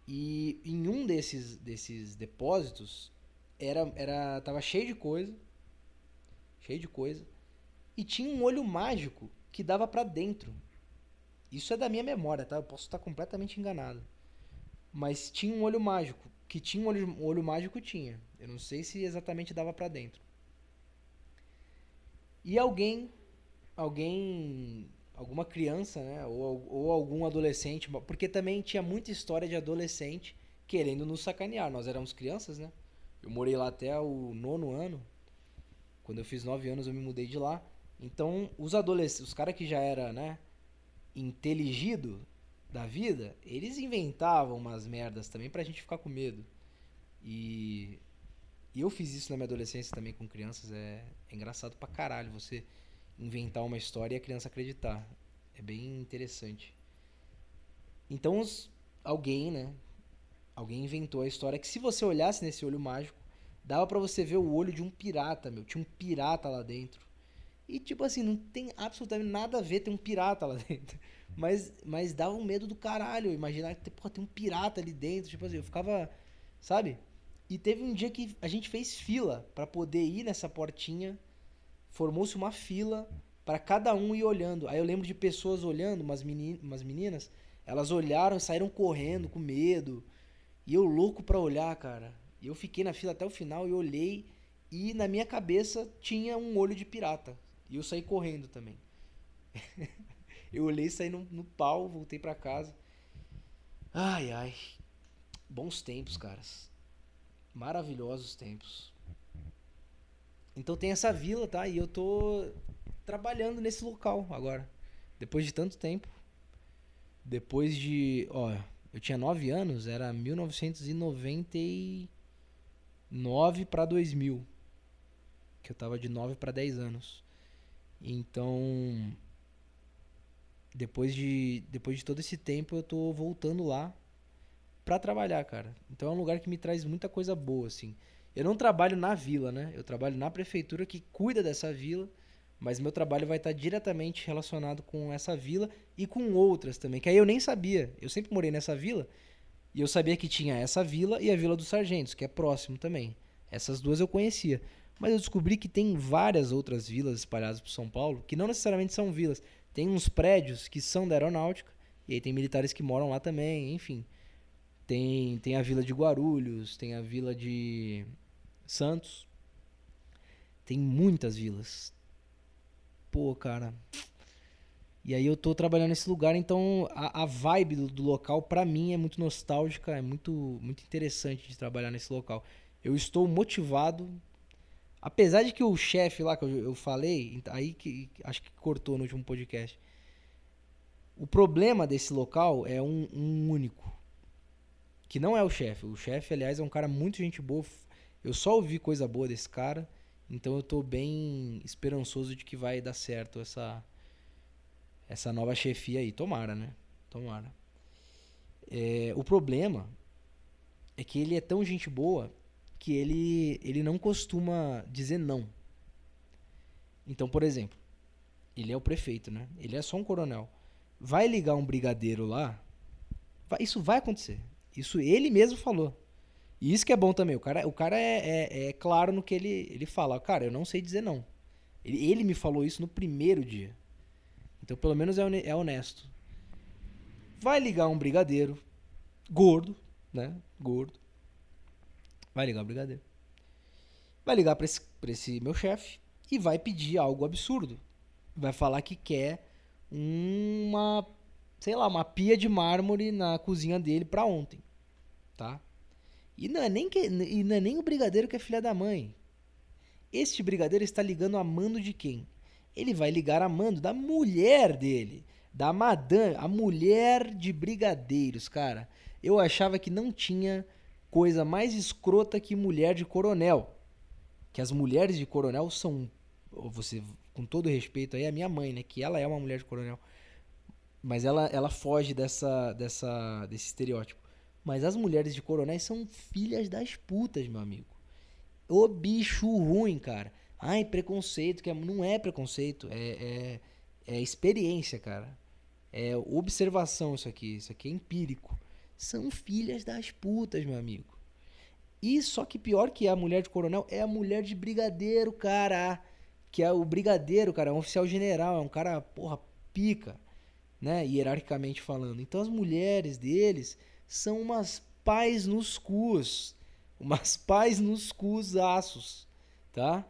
E em um desses, desses depósitos era, era tava cheio de coisa. Cheio de coisa. E tinha um olho mágico que dava para dentro. Isso é da minha memória, tá? Eu posso estar completamente enganado. Mas tinha um olho mágico. Que tinha um olho, um olho mágico, tinha. Eu não sei se exatamente dava para dentro. E alguém, alguém, alguma criança, né? Ou, ou algum adolescente, porque também tinha muita história de adolescente querendo nos sacanear. Nós éramos crianças, né? Eu morei lá até o nono ano. Quando eu fiz nove anos, eu me mudei de lá. Então, os adolescentes, os caras que já era, né, inteligido da vida, eles inventavam umas merdas também pra gente ficar com medo. E, e eu fiz isso na minha adolescência também com crianças. É, é engraçado pra caralho você inventar uma história e a criança acreditar. É bem interessante. Então, os, alguém, né, alguém inventou a história que se você olhasse nesse olho mágico, dava para você ver o olho de um pirata, meu. Tinha um pirata lá dentro. E tipo assim, não tem absolutamente nada a ver ter um pirata lá dentro. Mas, mas dava um medo do caralho. Imaginar que porra, tem um pirata ali dentro. Tipo assim, eu ficava. Sabe? E teve um dia que a gente fez fila para poder ir nessa portinha. Formou-se uma fila para cada um ir olhando. Aí eu lembro de pessoas olhando, umas, meni umas meninas. Elas olharam e saíram correndo com medo. E eu louco pra olhar, cara. E eu fiquei na fila até o final e olhei. E na minha cabeça tinha um olho de pirata. E eu saí correndo também. eu olhei, saí no, no pau, voltei para casa. Ai, ai. Bons tempos, caras. Maravilhosos tempos. Então tem essa vila, tá? E eu tô trabalhando nesse local agora. Depois de tanto tempo. Depois de. Ó, eu tinha 9 anos, era 1999 para 2000. Que eu tava de 9 para 10 anos. Então, depois de, depois de todo esse tempo, eu tô voltando lá pra trabalhar, cara. Então é um lugar que me traz muita coisa boa, assim. Eu não trabalho na vila, né? Eu trabalho na prefeitura que cuida dessa vila, mas meu trabalho vai estar diretamente relacionado com essa vila e com outras também, que aí eu nem sabia. Eu sempre morei nessa vila e eu sabia que tinha essa vila e a Vila dos Sargentos, que é próximo também. Essas duas eu conhecia. Mas eu descobri que tem várias outras vilas espalhadas por São Paulo, que não necessariamente são vilas. Tem uns prédios que são da aeronáutica, e aí tem militares que moram lá também, enfim. Tem, tem a vila de Guarulhos, tem a vila de Santos. Tem muitas vilas. Pô, cara. E aí eu tô trabalhando nesse lugar, então a, a vibe do, do local, para mim, é muito nostálgica, é muito, muito interessante de trabalhar nesse local. Eu estou motivado Apesar de que o chefe lá que eu, eu falei, aí que acho que cortou no último podcast. O problema desse local é um, um único. Que não é o chefe. O chefe, aliás, é um cara muito gente boa. Eu só ouvi coisa boa desse cara. Então eu tô bem esperançoso de que vai dar certo essa essa nova chefia aí. Tomara, né? Tomara. É, o problema é que ele é tão gente boa que ele, ele não costuma dizer não. Então, por exemplo, Ele é o prefeito, né? Ele é só um coronel. Vai ligar um brigadeiro lá. vai- isso vai acontecer. Isso ele mesmo falou. E isso que é bom também. O cara, o cara é, é- é claro no que ele, ele fala. Cara, eu não sei dizer não. Ele, ele me falou isso no primeiro dia. Então, pelo menos é, é honesto. Vai ligar um brigadeiro gordo, né? Gordo. Vai ligar o brigadeiro. Vai ligar pra esse, pra esse meu chefe e vai pedir algo absurdo. Vai falar que quer uma, sei lá, uma pia de mármore na cozinha dele pra ontem, tá? E não é nem que, e não é nem o brigadeiro que é filha da mãe. Este brigadeiro está ligando a mando de quem? Ele vai ligar a mando da mulher dele, da madame, a mulher de brigadeiros, cara. Eu achava que não tinha coisa mais escrota que mulher de coronel. Que as mulheres de coronel são, você, com todo respeito aí, a minha mãe, né? Que ela é uma mulher de coronel. Mas ela, ela foge dessa, dessa, desse estereótipo. Mas as mulheres de coronéis são filhas das putas, meu amigo. Ô bicho ruim, cara. Ai, preconceito, que é- não é preconceito, é, é, é experiência, cara. É observação isso aqui, isso aqui é empírico. São filhas das putas, meu amigo. E só que pior que a mulher de coronel é a mulher de brigadeiro, cara. Que é o brigadeiro, cara, é um oficial general, é um cara, porra, pica, né? Hierarquicamente falando. Então as mulheres deles são umas pais nos cus. Umas pais nos cusaços, tá?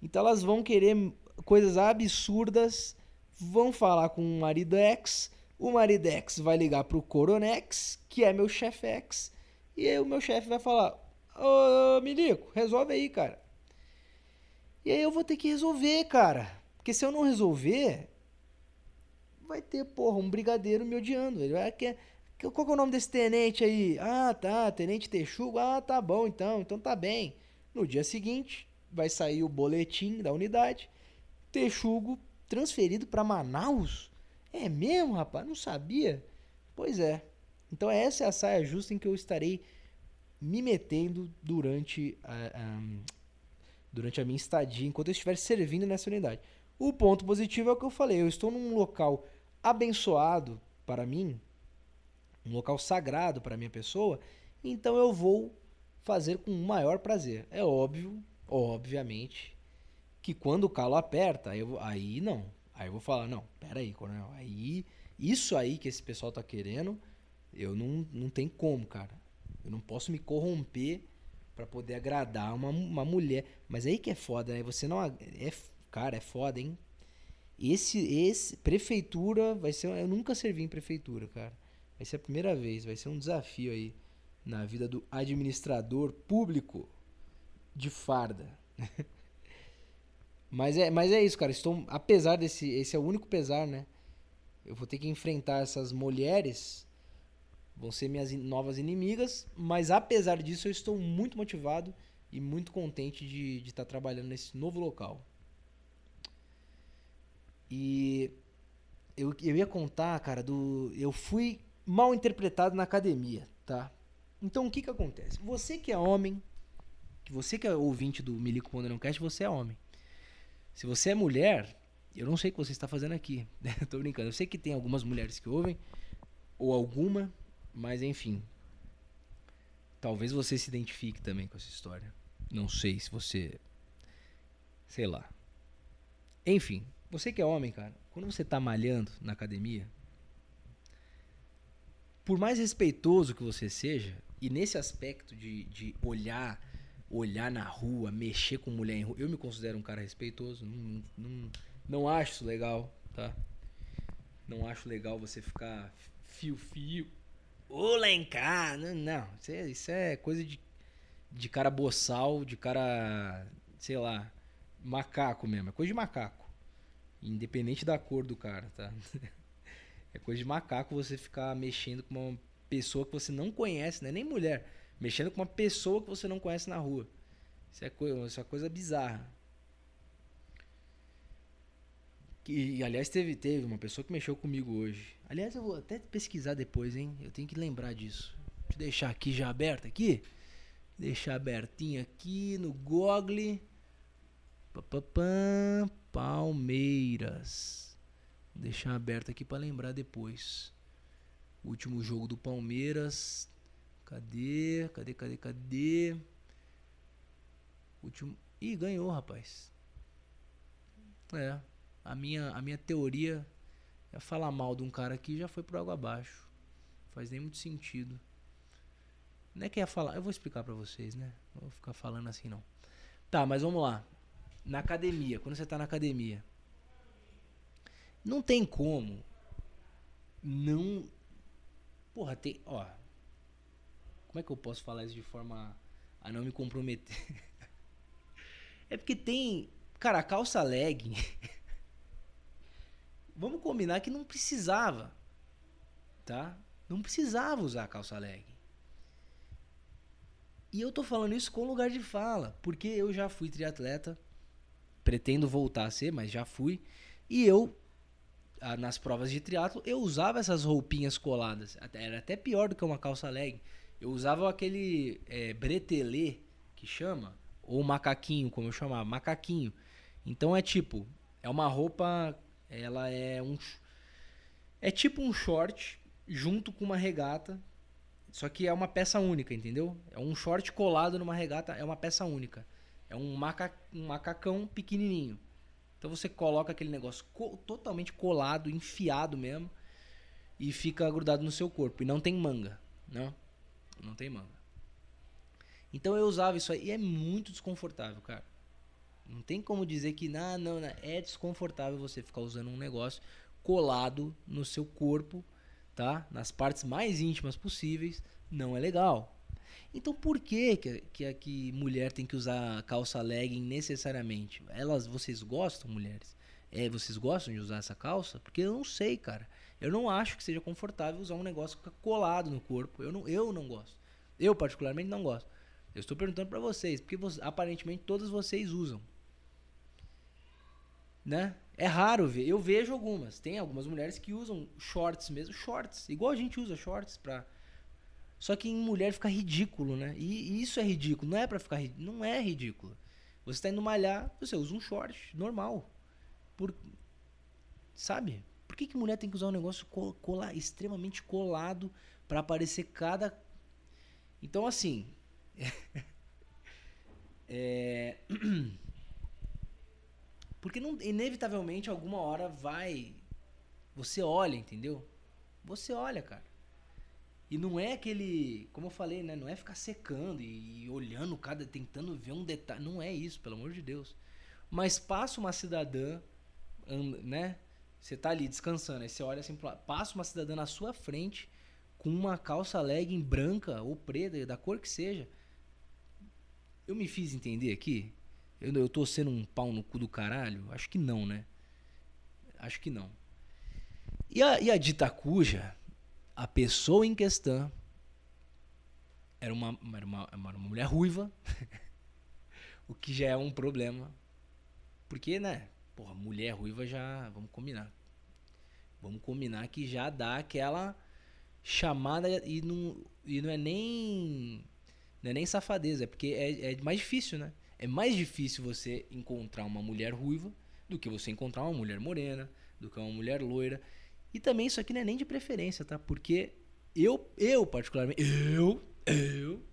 Então elas vão querer coisas absurdas, vão falar com o marido X, o marido X vai ligar pro Coronex, que é meu chefe X, e aí o meu chefe vai falar: Ô Milico, resolve aí, cara. E aí eu vou ter que resolver, cara. Porque se eu não resolver, vai ter, porra, um brigadeiro me odiando. Ele vai quer. Qual que é o nome desse tenente aí? Ah, tá, tenente Texugo. Ah, tá bom então, então tá bem. No dia seguinte, vai sair o boletim da unidade. Texugo transferido para Manaus? É mesmo, rapaz? Não sabia? Pois é. Então essa é a saia justa em que eu estarei me metendo durante a, durante a minha estadia, enquanto eu estiver servindo nessa unidade. O ponto positivo é o que eu falei. Eu estou num local abençoado para mim, um local sagrado para minha pessoa, então eu vou fazer com o maior prazer. É óbvio, obviamente, que quando o calo aperta, eu aí não. Aí eu vou falar, não, pera aí, coronel, aí, isso aí que esse pessoal tá querendo, eu não, não tem como, cara. Eu não posso me corromper pra poder agradar uma, uma mulher. Mas aí que é foda, né? Você não... É, cara, é foda, hein? Esse, esse... Prefeitura vai ser... Eu nunca servi em prefeitura, cara. Vai ser a primeira vez. Vai ser um desafio aí na vida do administrador público de farda. mas, é, mas é isso, cara. Estou... Apesar desse... Esse é o único pesar, né? Eu vou ter que enfrentar essas mulheres vão ser minhas in- novas inimigas, mas apesar disso eu estou muito motivado e muito contente de estar trabalhando nesse novo local. E eu, eu ia contar, cara, do. Eu fui mal interpretado na academia, tá? Então o que que acontece? Você que é homem, você que é ouvinte do Milico Não Cast, você é homem. Se você é mulher, eu não sei o que você está fazendo aqui. Tô brincando. Eu sei que tem algumas mulheres que ouvem, ou alguma, mas enfim. Talvez você se identifique também com essa história. Não sei se você. Sei lá. Enfim, você que é homem, cara, quando você tá malhando na academia, por mais respeitoso que você seja, e nesse aspecto de, de olhar, olhar na rua, mexer com mulher em rua, eu me considero um cara respeitoso, não, não, não acho isso legal, tá? Não acho legal você ficar fio-fio. Ô, cá! Não, não. Isso, é, isso é coisa de, de cara boçal, de cara, sei lá, macaco mesmo. É coisa de macaco. Independente da cor do cara, tá? É coisa de macaco você ficar mexendo com uma pessoa que você não conhece, né? Nem mulher. Mexendo com uma pessoa que você não conhece na rua. Isso é, coi- isso é coisa bizarra. Que, aliás, teve, teve uma pessoa que mexeu comigo hoje. Aliás, eu vou até pesquisar depois, hein? Eu tenho que lembrar disso. Deixa eu deixar aqui já aberto aqui. Deixar abertinho aqui no Google. Papapam. Palmeiras. Vou deixar aberto aqui para lembrar depois. Último jogo do Palmeiras. Cadê? Cadê? Cadê? Cadê? Último. Ih, ganhou, rapaz. É. A minha, a minha teoria é falar mal de um cara aqui já foi por água abaixo. Faz nem muito sentido. Não é que ia falar. Eu vou explicar pra vocês, né? Não vou ficar falando assim, não. Tá, mas vamos lá. Na academia, quando você tá na academia. Não tem como. Não. Porra, tem. Ó. Como é que eu posso falar isso de forma a não me comprometer? é porque tem. Cara, a calça legging. Vamos combinar que não precisava. Tá? Não precisava usar a calça legging. E eu tô falando isso com lugar de fala, porque eu já fui triatleta, pretendo voltar a ser, mas já fui. E eu, nas provas de triatlo, eu usava essas roupinhas coladas. Era até pior do que uma calça leg. Eu usava aquele é, bretelê, que chama, ou macaquinho, como eu chamava, macaquinho. Então é tipo, é uma roupa, ela é um... É tipo um short junto com uma regata só que é uma peça única, entendeu? É um short colado numa regata, é uma peça única. É um, maca, um macacão pequenininho. Então você coloca aquele negócio co totalmente colado, enfiado mesmo, e fica grudado no seu corpo. E não tem manga, não? Não tem manga. Então eu usava isso aí e é muito desconfortável, cara. Não tem como dizer que não, não, não, é desconfortável você ficar usando um negócio colado no seu corpo tá? Nas partes mais íntimas possíveis, não é legal. Então por que que, que, que mulher tem que usar calça legging necessariamente? Elas, vocês gostam, mulheres? É, vocês gostam de usar essa calça? Porque eu não sei, cara. Eu não acho que seja confortável usar um negócio que fica colado no corpo. Eu não, eu não gosto. Eu particularmente não gosto. Eu estou perguntando para vocês, porque aparentemente todas vocês usam. Né? É raro ver. Eu vejo algumas. Tem algumas mulheres que usam shorts mesmo, shorts, igual a gente usa shorts pra. Só que em mulher fica ridículo, né? E, isso é ridículo. Não é para ficar não é ridículo. Você está indo malhar, você usa um short normal. Por sabe? Por que, que mulher tem que usar um negócio colar, extremamente colado para aparecer cada Então assim, é Porque não, inevitavelmente alguma hora vai. Você olha, entendeu? Você olha, cara. E não é aquele. Como eu falei, né? Não é ficar secando e, e olhando cada. tentando ver um detalhe. Não é isso, pelo amor de Deus. Mas passa uma cidadã, né? Você tá ali descansando, aí você olha assim, passa uma cidadã na sua frente com uma calça legging branca ou preta, da cor que seja. Eu me fiz entender aqui? Eu, eu tô sendo um pau no cu do caralho? Acho que não, né? Acho que não. E a, e a dita cuja, a pessoa em questão era uma, era uma, era uma mulher ruiva, o que já é um problema. Porque, né? Porra, mulher ruiva já. Vamos combinar. Vamos combinar que já dá aquela chamada e não, e não é nem. Não é nem safadeza, é porque é, é mais difícil, né? É mais difícil você encontrar uma mulher ruiva do que você encontrar uma mulher morena, do que uma mulher loira. E também isso aqui não é nem de preferência, tá? Porque eu, eu particularmente, eu, eu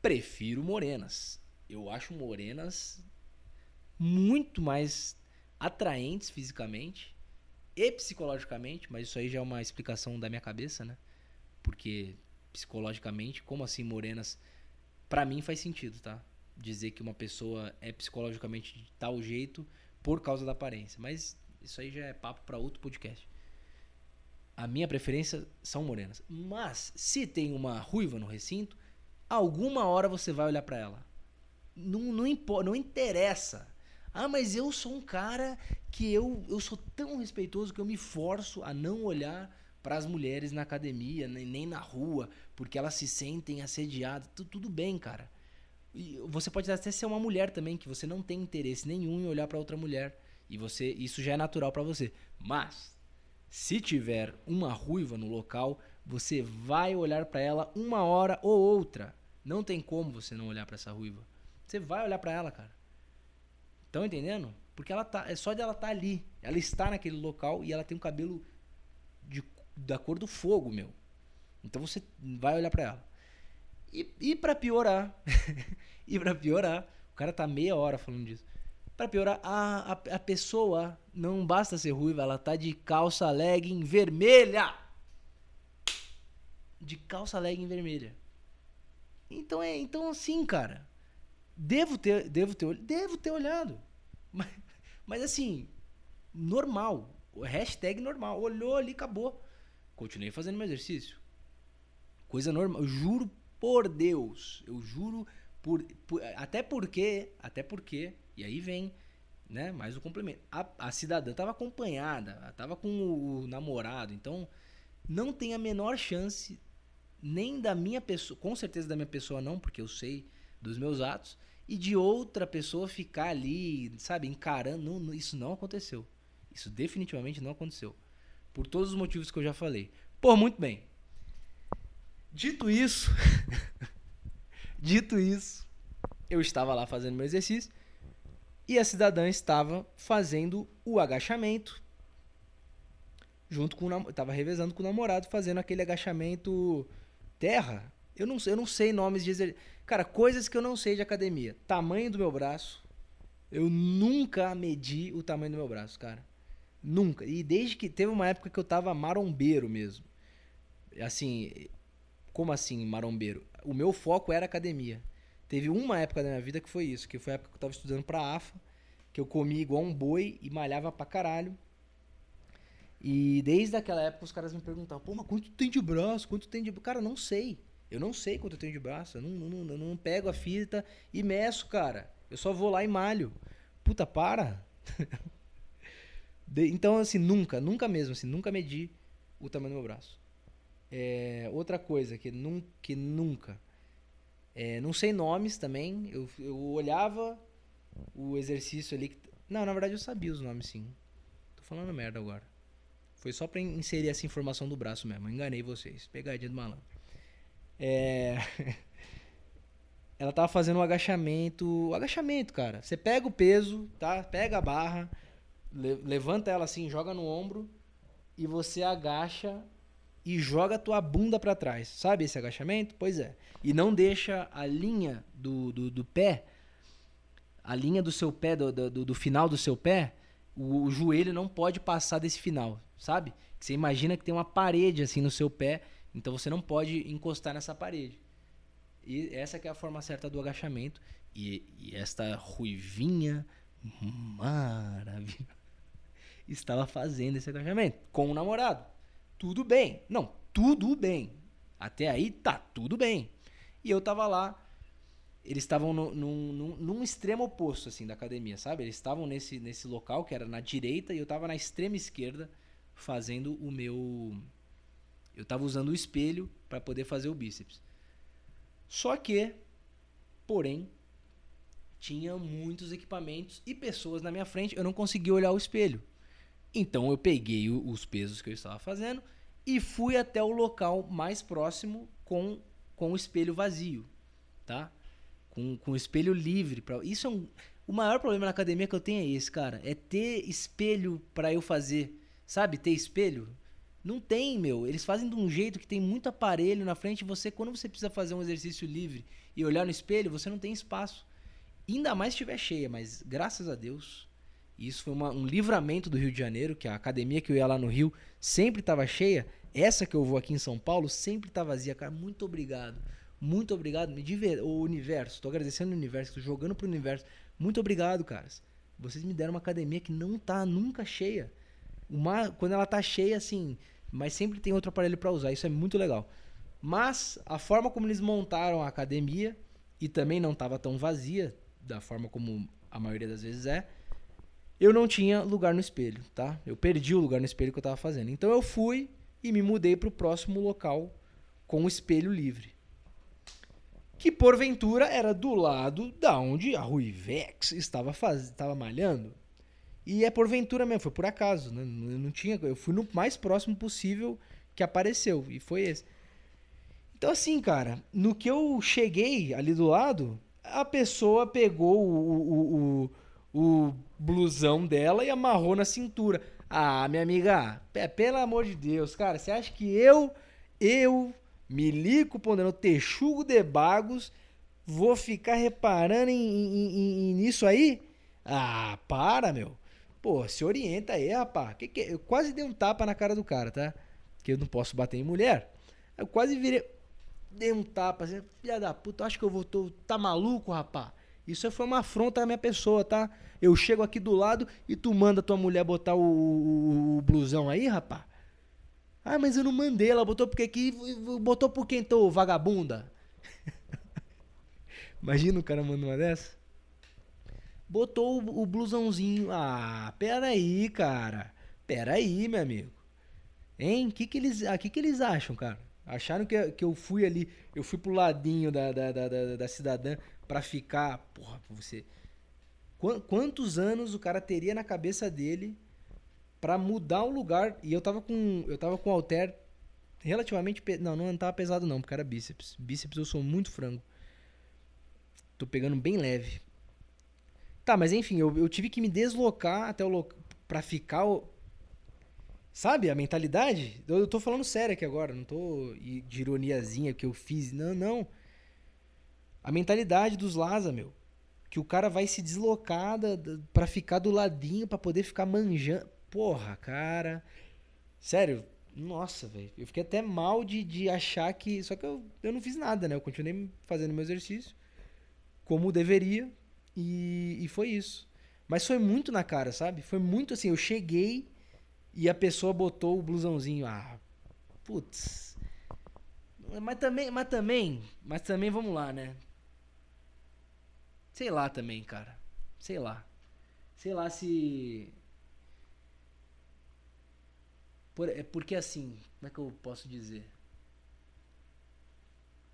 prefiro morenas. Eu acho morenas muito mais atraentes fisicamente e psicologicamente, mas isso aí já é uma explicação da minha cabeça, né? Porque psicologicamente, como assim morenas, para mim faz sentido, tá? dizer que uma pessoa é psicologicamente de tal jeito por causa da aparência. Mas isso aí já é papo para outro podcast. A minha preferência são morenas. Mas se tem uma ruiva no recinto, alguma hora você vai olhar para ela. Não, não, importa, não interessa. Ah, mas eu sou um cara que eu, eu sou tão respeitoso que eu me forço a não olhar para as mulheres na academia, nem, nem na rua, porque elas se sentem assediadas. Tudo, tudo bem, cara. E você pode até ser uma mulher também, que você não tem interesse nenhum em olhar para outra mulher. E você isso já é natural para você. Mas, se tiver uma ruiva no local, você vai olhar para ela uma hora ou outra. Não tem como você não olhar para essa ruiva. Você vai olhar para ela, cara. Estão entendendo? Porque ela tá, é só de ela estar tá ali. Ela está naquele local e ela tem um cabelo de, da cor do fogo, meu. Então você vai olhar para ela. E, e para piorar, e para piorar, o cara tá meia hora falando disso. Para piorar, a, a, a, pessoa não basta ser ruiva, ela tá de calça legging vermelha. De calça legging vermelha. Então é, então assim, cara, devo ter, devo ter, devo ter olhado. Mas, mas assim, normal, hashtag normal, olhou ali, acabou. Continuei fazendo meu exercício. Coisa normal, eu juro por Deus, eu juro por, por, até porque, até porque, e aí vem, né, mais o complemento. A, a cidadã estava acompanhada, estava com o, o namorado, então não tem a menor chance nem da minha pessoa, com certeza da minha pessoa não, porque eu sei dos meus atos, e de outra pessoa ficar ali, sabe, encarando, não, isso não aconteceu. Isso definitivamente não aconteceu. Por todos os motivos que eu já falei. Pô, muito bem. Dito isso, dito isso, eu estava lá fazendo meu exercício e a cidadã estava fazendo o agachamento junto com o estava revezando com o namorado fazendo aquele agachamento terra. Eu não, eu não sei nomes de exercício. Cara, coisas que eu não sei de academia. Tamanho do meu braço. Eu nunca medi o tamanho do meu braço, cara. Nunca. E desde que teve uma época que eu tava marombeiro mesmo. Assim, como assim, marombeiro? O meu foco era academia. Teve uma época da minha vida que foi isso, que foi a época que eu tava estudando pra AFA, que eu comia igual um boi e malhava pra caralho. E desde aquela época os caras me perguntavam, pô, mas quanto tem de braço? Quanto tem de. Cara, não sei. Eu não sei quanto eu tenho de braço. Eu não, não, não, não pego a fita e meço, cara. Eu só vou lá e malho. Puta, para. então, assim, nunca, nunca mesmo, assim, nunca medi o tamanho do meu braço. É, outra coisa que, que nunca. É, não sei nomes também. Eu, eu olhava o exercício ali. Que, não, na verdade eu sabia os nomes sim. Tô falando merda agora. Foi só pra inserir essa informação do braço mesmo. enganei vocês. Pegadinha do malandro. É. Ela tava fazendo um agachamento. Agachamento, cara. Você pega o peso, tá? Pega a barra, levanta ela assim, joga no ombro e você agacha e joga a tua bunda para trás. Sabe esse agachamento? Pois é. E não deixa a linha do, do, do pé, a linha do seu pé, do, do, do final do seu pé, o, o, joelho não pode passar desse final, sabe? Você imagina que tem uma parede assim no seu pé, então você não pode encostar nessa parede. E essa é a forma certa do agachamento. E, e esta ruivinha maravilhosa estava fazendo esse agachamento com o namorado tudo bem. Não, tudo bem. Até aí tá tudo bem. E eu tava lá, eles estavam num, extremo oposto, assim, da academia, sabe? Eles estavam nesse, nesse local que era na direita e eu tava na extrema esquerda fazendo o meu. Eu tava usando o espelho para poder fazer o bíceps. Só que, porém, tinha muitos equipamentos e pessoas na minha frente, eu não conseguia olhar o espelho. Então eu peguei os pesos que eu estava fazendo e fui até o local mais próximo com, com o espelho vazio, tá? Com, com o espelho livre. Pra, isso é um, o maior problema na academia que eu tenho é esse, cara. É ter espelho para eu fazer. Sabe, ter espelho? Não tem, meu. Eles fazem de um jeito que tem muito aparelho na frente. Você, quando você precisa fazer um exercício livre e olhar no espelho, você não tem espaço. Ainda mais se estiver cheia, mas graças a Deus isso foi uma, um livramento do Rio de Janeiro, que a academia que eu ia lá no Rio sempre estava cheia. Essa que eu vou aqui em São Paulo sempre está vazia. Cara, muito obrigado. Muito obrigado. Me diver... O universo, estou agradecendo o universo, estou jogando pro universo. Muito obrigado, caras. Vocês me deram uma academia que não tá nunca cheia. Uma, quando ela tá cheia, assim, mas sempre tem outro aparelho para usar. Isso é muito legal. Mas a forma como eles montaram a academia e também não estava tão vazia da forma como a maioria das vezes é eu não tinha lugar no espelho, tá? Eu perdi o lugar no espelho que eu estava fazendo. Então eu fui e me mudei para o próximo local com o espelho livre. Que porventura era do lado da onde a Ruivex estava faz... estava malhando. E é porventura mesmo, foi por acaso, né? Eu não tinha, eu fui no mais próximo possível que apareceu e foi esse. Então assim, cara, no que eu cheguei ali do lado, a pessoa pegou o, o, o, o blusão dela e amarrou na cintura. Ah, minha amiga, pe- pelo amor de Deus, cara, você acha que eu, eu, Milico Ponderão, Texugo de Bagos, vou ficar reparando em- em- em- nisso aí? Ah, para, meu. Pô, se orienta aí, rapaz. Que que é? Eu quase dei um tapa na cara do cara, tá? Que eu não posso bater em mulher. Eu quase virei. Dei um tapa, assim, filha da puta, acho que eu vou. Tô, tá maluco, rapaz? Isso foi uma afronta à minha pessoa, tá? Eu chego aqui do lado e tu manda tua mulher botar o, o- o blusão aí, rapaz? Ah, mas eu não mandei, ela botou porque aqui. Botou por quem tô, vagabunda? Imagina o cara mandando uma dessa. Botou o, o blusãozinho. Ah, peraí, cara. Peraí, meu amigo. Hein? Que, que, eles, ah, que, que eles acham, cara? Acharam que, que eu fui ali, eu fui pro ladinho da, da, da, da, da cidadã pra ficar. Porra, você. Quan- Quantos anos o cara teria na cabeça dele pra mudar o lugar? E eu tava com. Eu tava com o halter relativamente. pe- Não, não tava pesado não, porque era bíceps. Bíceps eu sou muito frango. Tô pegando bem leve. Tá, mas enfim, eu, eu tive que me deslocar até o local pra ficar. o- Sabe a mentalidade? Eu, eu tô falando sério aqui agora, não tô de ironiazinha que eu fiz. Não, não. A mentalidade dos Laza, meu. Que o cara vai se deslocar da, da, pra ficar do ladinho, pra poder ficar manjando. Porra, cara. Sério, nossa, velho. Eu fiquei até mal de, de achar que. Só que eu, eu não fiz nada, né? Eu continuei fazendo meu exercício como deveria. E, e foi isso. Mas foi muito na cara, sabe? Foi muito assim. Eu cheguei e a pessoa botou o blusãozinho. Ah, putz. Mas também, mas também, mas também vamos lá, né? Sei lá também, cara. Sei lá. Sei lá se. Por- é porque assim, como é que eu posso dizer?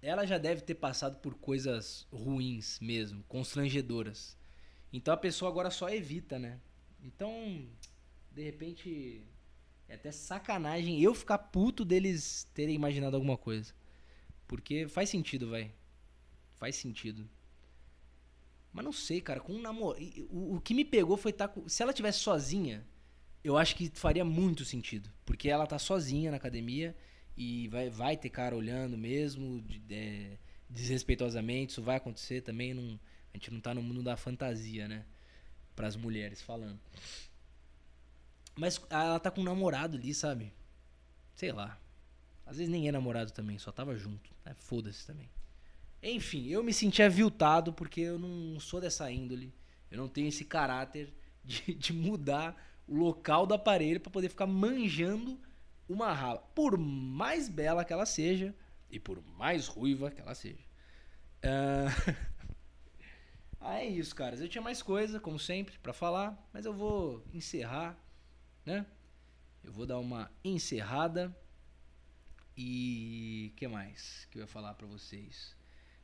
Ela já deve ter passado por coisas ruins mesmo, constrangedoras. Então a pessoa agora só evita, né? Então, de repente, é até sacanagem eu ficar puto deles terem imaginado alguma coisa. Porque faz sentido, vai. Faz sentido. Mas não sei, cara, com um namoro. O, o que me pegou foi estar com. Se ela tivesse sozinha, eu acho que faria muito sentido. Porque ela tá sozinha na academia e vai, vai ter cara olhando mesmo, de- é, desrespeitosamente. Isso vai acontecer também. Não, a gente não tá no mundo da fantasia, né? Para as mulheres falando. Mas ela tá com um namorado ali, sabe? Sei lá. Às vezes nem é namorado também, só tava junto. né? Foda-se também. Enfim, eu me senti aviltado porque eu não sou dessa índole. Eu não tenho esse caráter de, de mudar o local do aparelho pra poder ficar manjando uma rala. Por mais bela que ela seja e por mais ruiva que ela seja. Ah, ah, é isso, caras. Eu tinha mais coisa, como sempre, pra falar, mas eu vou encerrar, né? Eu vou dar uma encerrada. E que mais que eu ia falar pra vocês?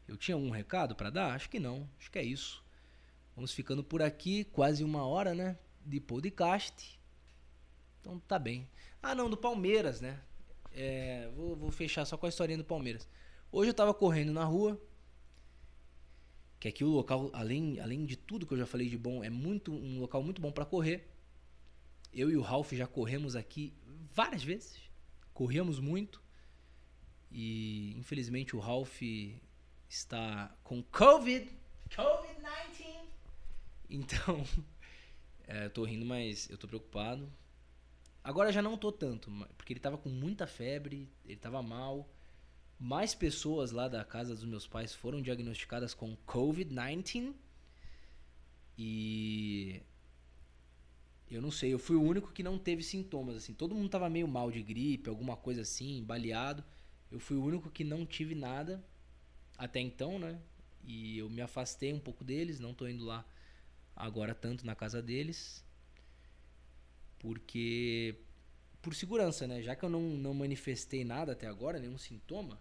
Eu tinha um recado pra dar? Acho que não. Acho que é isso. Vamos ficando por aqui, quase uma hora, né? De podcast. Então tá bem. Ah, não, do Palmeiras, né? É, vou, vou fechar só com a historinha do Palmeiras. Hoje eu tava correndo na rua. Que aqui o local, além, além de tudo que eu já falei de bom, é muito um local muito bom pra correr. Eu e o Ralph já corremos aqui várias vezes. Corremos muito. E infelizmente o Ralph está com Covid. Covid-19. Então, é, eu tô rindo, mas eu tô preocupado. Agora já não tô tanto, porque ele tava com muita febre, ele tava mal. Mais pessoas lá da casa dos meus pais foram diagnosticadas com Covid-19. E eu não sei, eu fui o único que não teve sintomas assim. Todo mundo tava meio mal de gripe, alguma coisa assim, baleado. Eu fui o único que não tive nada até então, né? E eu me afastei um pouco deles, não tô indo lá agora tanto na casa deles. Porque por segurança, né? Já que eu não, não manifestei nada até agora, nenhum sintoma,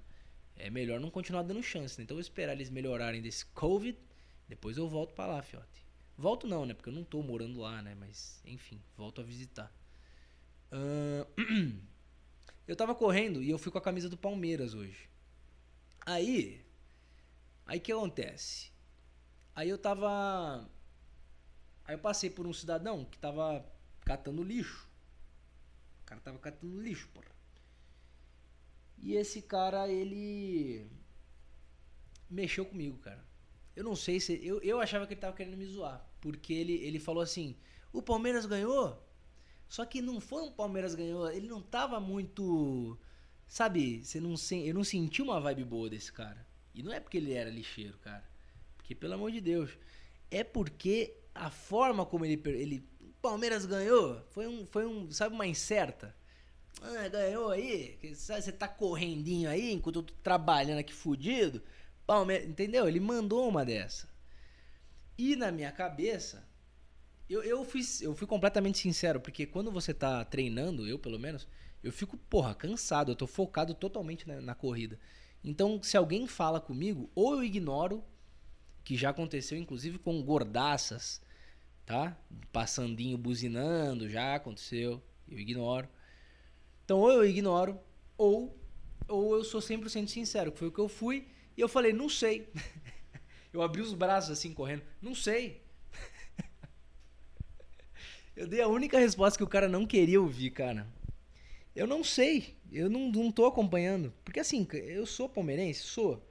é melhor não continuar dando chance, né? Então eu vou esperar eles melhorarem desse Covid, depois eu volto pra lá, fiote. Volto não, né? Porque eu não tô morando lá, né? Mas, enfim, volto a visitar. Ahn, Eu tava correndo e eu fui com a camisa do Palmeiras hoje. Aí, aí que acontece? Aí eu tava. Aí eu passei por um cidadão que tava catando lixo. O cara tava catando lixo, porra. E esse cara, ele mexeu comigo, cara. Eu não sei se. Eu, eu achava que ele tava querendo me zoar. Porque ele, ele falou assim: o Palmeiras ganhou. Só que não foi um Palmeiras ganhou. Ele não tava muito. Sabe, você não, eu não senti uma vibe boa desse cara. E não é porque ele era lixeiro, cara. Porque, pelo amor de Deus. É porque a forma como ele. ele Palmeiras ganhou foi um. Foi um sabe, uma incerta. Ah, ganhou aí. Você tá correndinho aí enquanto eu tô trabalhando aqui fudido. Palmeiras, entendeu? Ele mandou uma dessa. E na minha cabeça, eu, eu, fui, eu fui completamente sincero, porque quando você tá treinando, eu pelo menos, eu fico, porra, cansado, eu tô focado totalmente na, na corrida. Então, se alguém fala comigo, ou eu ignoro, que já aconteceu inclusive com gordaças, tá? Passandinho buzinando, já aconteceu, eu ignoro. Então, ou eu ignoro, ou, ou eu sou 100% sincero, que foi o que eu fui, e eu falei, não sei. eu abri os braços assim, correndo, não sei. eu dei a única resposta que o cara não queria ouvir, cara. Eu não sei, eu não, não tô acompanhando. Porque assim, eu sou palmeirense, sou.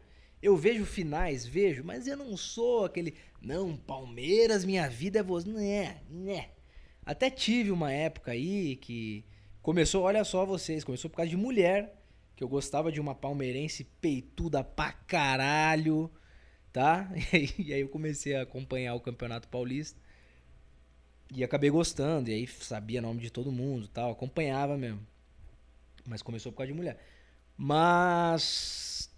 Eu vejo finais, vejo, mas eu não sou aquele. Não, Palmeiras, minha vida é você. Né, né. Até tive uma época aí que começou, olha só vocês, começou por causa de mulher que eu gostava de uma palmeirense peituda pra caralho, tá? E aí eu comecei a acompanhar o Campeonato Paulista. E acabei gostando, e aí sabia nome de todo mundo tal, acompanhava mesmo. Mas começou por causa de mulher. Mas.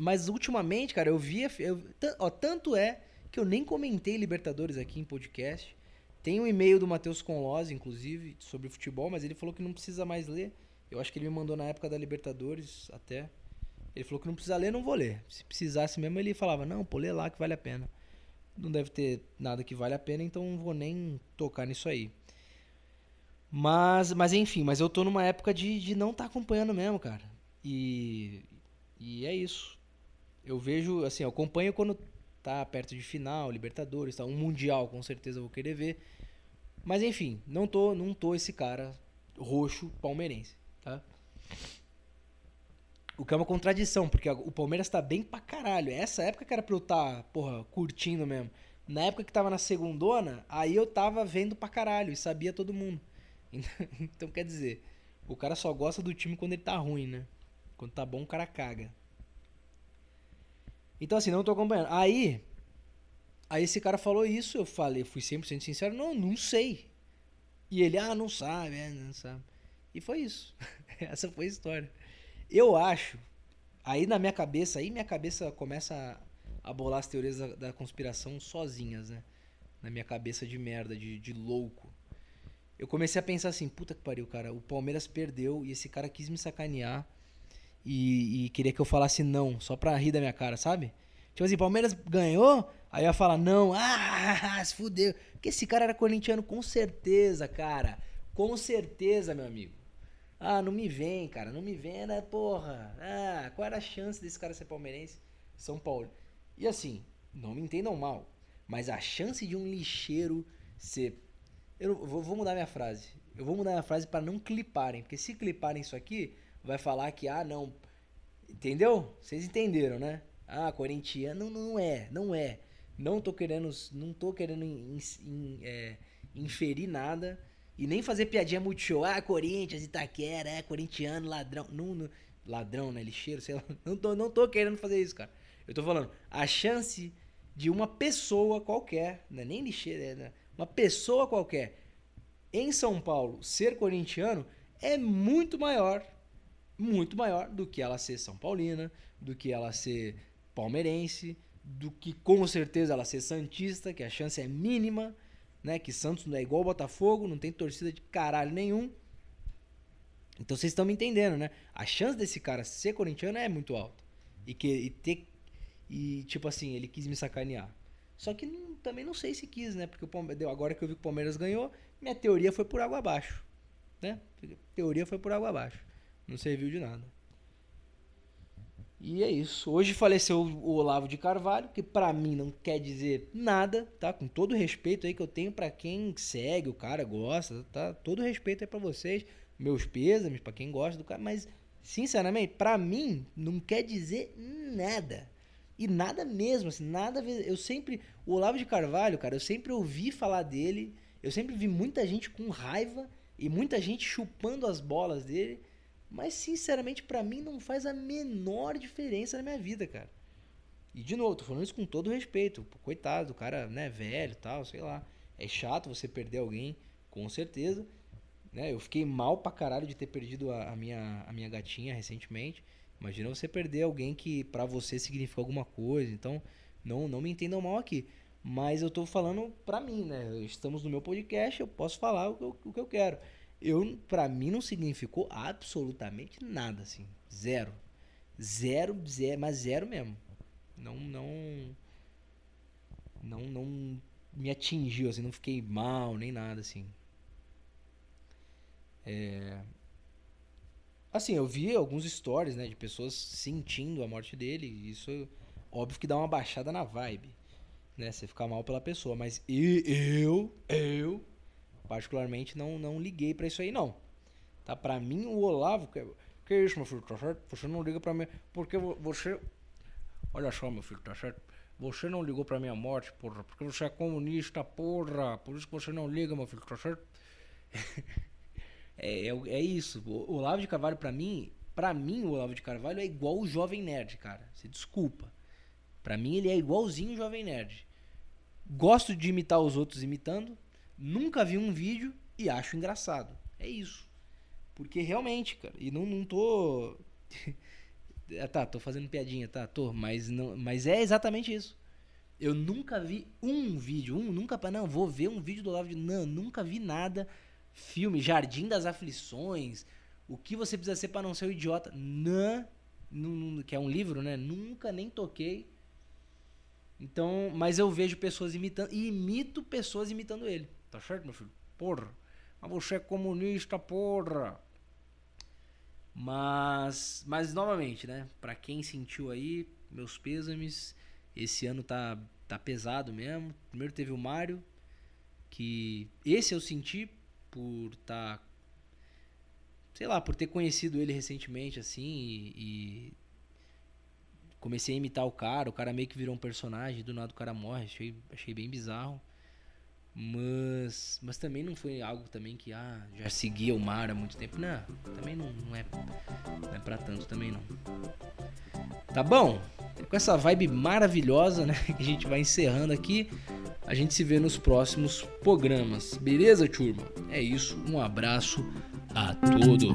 Mas ultimamente, cara, eu via. Eu, ó, tanto é que eu nem comentei Libertadores aqui em podcast. Tem um e-mail do Matheus Conlose, inclusive, sobre futebol, mas ele falou que não precisa mais ler. Eu acho que ele me mandou na época da Libertadores até. Ele falou que não precisa ler, não vou ler. Se precisasse mesmo, ele falava, não, pô, lê lá que vale a pena. Não deve ter nada que vale a pena, então não vou nem tocar nisso aí. Mas, mas enfim, mas eu tô numa época de, de não estar tá acompanhando mesmo, cara. E, e é isso. Eu vejo, assim, eu acompanho quando tá perto de final, Libertadores, tá um mundial, com certeza eu vou querer ver. Mas enfim, não tô, não tô esse cara roxo palmeirense. Tá? O que é uma contradição, porque o Palmeiras tá bem pra caralho. Essa época que era pra eu estar, tá, porra, curtindo mesmo. Na época que tava na segundona, aí eu tava vendo pra caralho e sabia todo mundo. Então quer dizer, o cara só gosta do time quando ele tá ruim, né? Quando tá bom, o cara caga. Então assim, não tô acompanhando. Aí, aí esse cara falou isso, eu falei, fui 100% sincero, não, não sei. E ele, ah, não sabe, é, não sabe. E foi isso. Essa foi a história. Eu acho, aí na minha cabeça, aí minha cabeça começa a, a bolar as teorias da, da, conspiração sozinhas, né? Na minha cabeça de merda, de, de louco. Eu comecei a pensar assim, puta que pariu, cara, o Palmeiras perdeu e esse cara quis me sacanear e, e queria que eu falasse não, só pra rir da minha cara, sabe? Tipo assim, Palmeiras ganhou, aí eu ia falar não, ah, se fudeu. Porque esse cara era corintiano com certeza, cara. Com certeza, meu amigo. Ah, não me vem, cara, não me vem, né, porra. Ah, qual era a chance desse cara ser palmeirense? São Paulo. E assim, não me entendam mal, mas a chance de um lixeiro ser. Eu vou, vou mudar minha frase. Eu vou mudar minha frase para não cliparem, porque se cliparem isso aqui, vai falar que, ah, não. Entendeu? Vocês entenderam, né? Ah, corintiano não, não é, não é. Não tô querendo, não tô querendo in, in, é, inferir nada e nem fazer piadinha muito show. Ah, Corinthians, Itaquera, é corintiano, ladrão. Não, não, ladrão, né? Lixeiro, sei lá. Não tô, não tô querendo fazer isso, cara. Eu tô falando, a chance de uma pessoa qualquer, não é nem lixeiro, é né? uma pessoa qualquer em São Paulo ser corintiano é muito maior, muito maior do que ela ser São Paulina, do que ela ser palmeirense, do que com certeza ela ser santista, que a chance é mínima né? Que Santos não é igual Botafogo, não tem torcida de caralho nenhum. Então vocês estão me entendendo, né? A chance desse cara ser corintiano é muito alta. E que e ter e tipo assim, ele quis me sacanear. Só que não, também não sei se quis, né? Porque o Palmeiras, agora que eu vi que o Palmeiras ganhou, minha teoria foi por água abaixo, né? teoria foi por água abaixo. Não serviu de nada. E é isso. Hoje faleceu o Olavo de Carvalho, que pra mim não quer dizer nada, tá? Com todo o respeito aí que eu tenho pra quem segue o cara, gosta, tá? Todo respeito aí pra vocês, meus pêsames pra quem gosta do cara, mas sinceramente, pra mim não quer dizer nada. E nada mesmo, assim, nada. Eu sempre. O Olavo de Carvalho, cara, eu sempre ouvi falar dele. Eu sempre vi muita gente com raiva e muita gente chupando as bolas dele. Mas, sinceramente, para mim não faz a menor diferença na minha vida, cara. E, de novo, tô falando isso com todo respeito. Coitado, o cara, né, velho tal, sei lá. É chato você perder alguém, com certeza. Né? Eu fiquei mal pra caralho de ter perdido a, a minha, a minha gatinha recentemente. Imagina você perder alguém que para você significa alguma coisa. Então, não, não me entendam mal aqui. Mas eu tô falando pra mim, né? Estamos no meu podcast, eu posso falar o que eu, o que eu quero. Eu, pra mim, não significou absolutamente nada, assim. Zero. Zero, zero, mas zero mesmo. Não, não. Não, não me atingiu, assim, não fiquei mal, nem nada, assim. É, Assim, eu vi alguns stories, né, de pessoas sentindo a morte dele. E isso, óbvio que dá uma baixada na vibe, né? Você ficar mal pela pessoa. Mas eu, eu, particularmente, não, não liguei para isso aí, não. Tá? Pra mim, o Olavo. Que, que isso, meu filho, tá certo? Você não liga pra mim. Porque você. Olha só, meu filho, tá certo? Você não ligou pra minha morte, porra. Porque você é comunista, porra. Por isso que você não liga, meu filho, tá certo? É, é, é isso. O Olavo de Carvalho, para mim, para mim, o Olavo de Carvalho é igual o Jovem Nerd, cara. Você desculpa. Para mim, ele é igualzinho o Jovem Nerd. Gosto de imitar os outros imitando. Nunca vi um vídeo e acho engraçado. É isso. Porque realmente, cara, e não, não tô. ah, tá, tô fazendo piadinha, tá, tô, mas, não, mas é exatamente isso. Eu nunca vi um vídeo, um, nunca, não, vou ver um vídeo do Olavo de. Não, nunca vi nada filme Jardim das Aflições, O que você precisa ser para não ser um idiota, não, não, que é um livro, né? Nunca nem toquei. Então, mas eu vejo pessoas imitando e imito pessoas imitando ele. Tá certo, meu filho? Porra. Mas você é comunista, porra. Mas, mas novamente, né? Para quem sentiu aí, meus pêsames. Esse ano tá tá pesado mesmo. Primeiro teve o Mário, que esse eu senti por. Tá, sei lá, por ter conhecido ele recentemente, assim, e, e, comecei a imitar o cara, o cara meio que virou um personagem, do nada o cara morre, achei, achei bem bizarro. Mas, mas também não foi algo também que ah, já seguia o mar há muito tempo. Não, também não, não é não é para tanto também não. Tá bom? Com essa vibe maravilhosa, né, que a gente vai encerrando aqui. A gente se vê nos próximos programas. Beleza, turma? É isso. Um abraço a todos.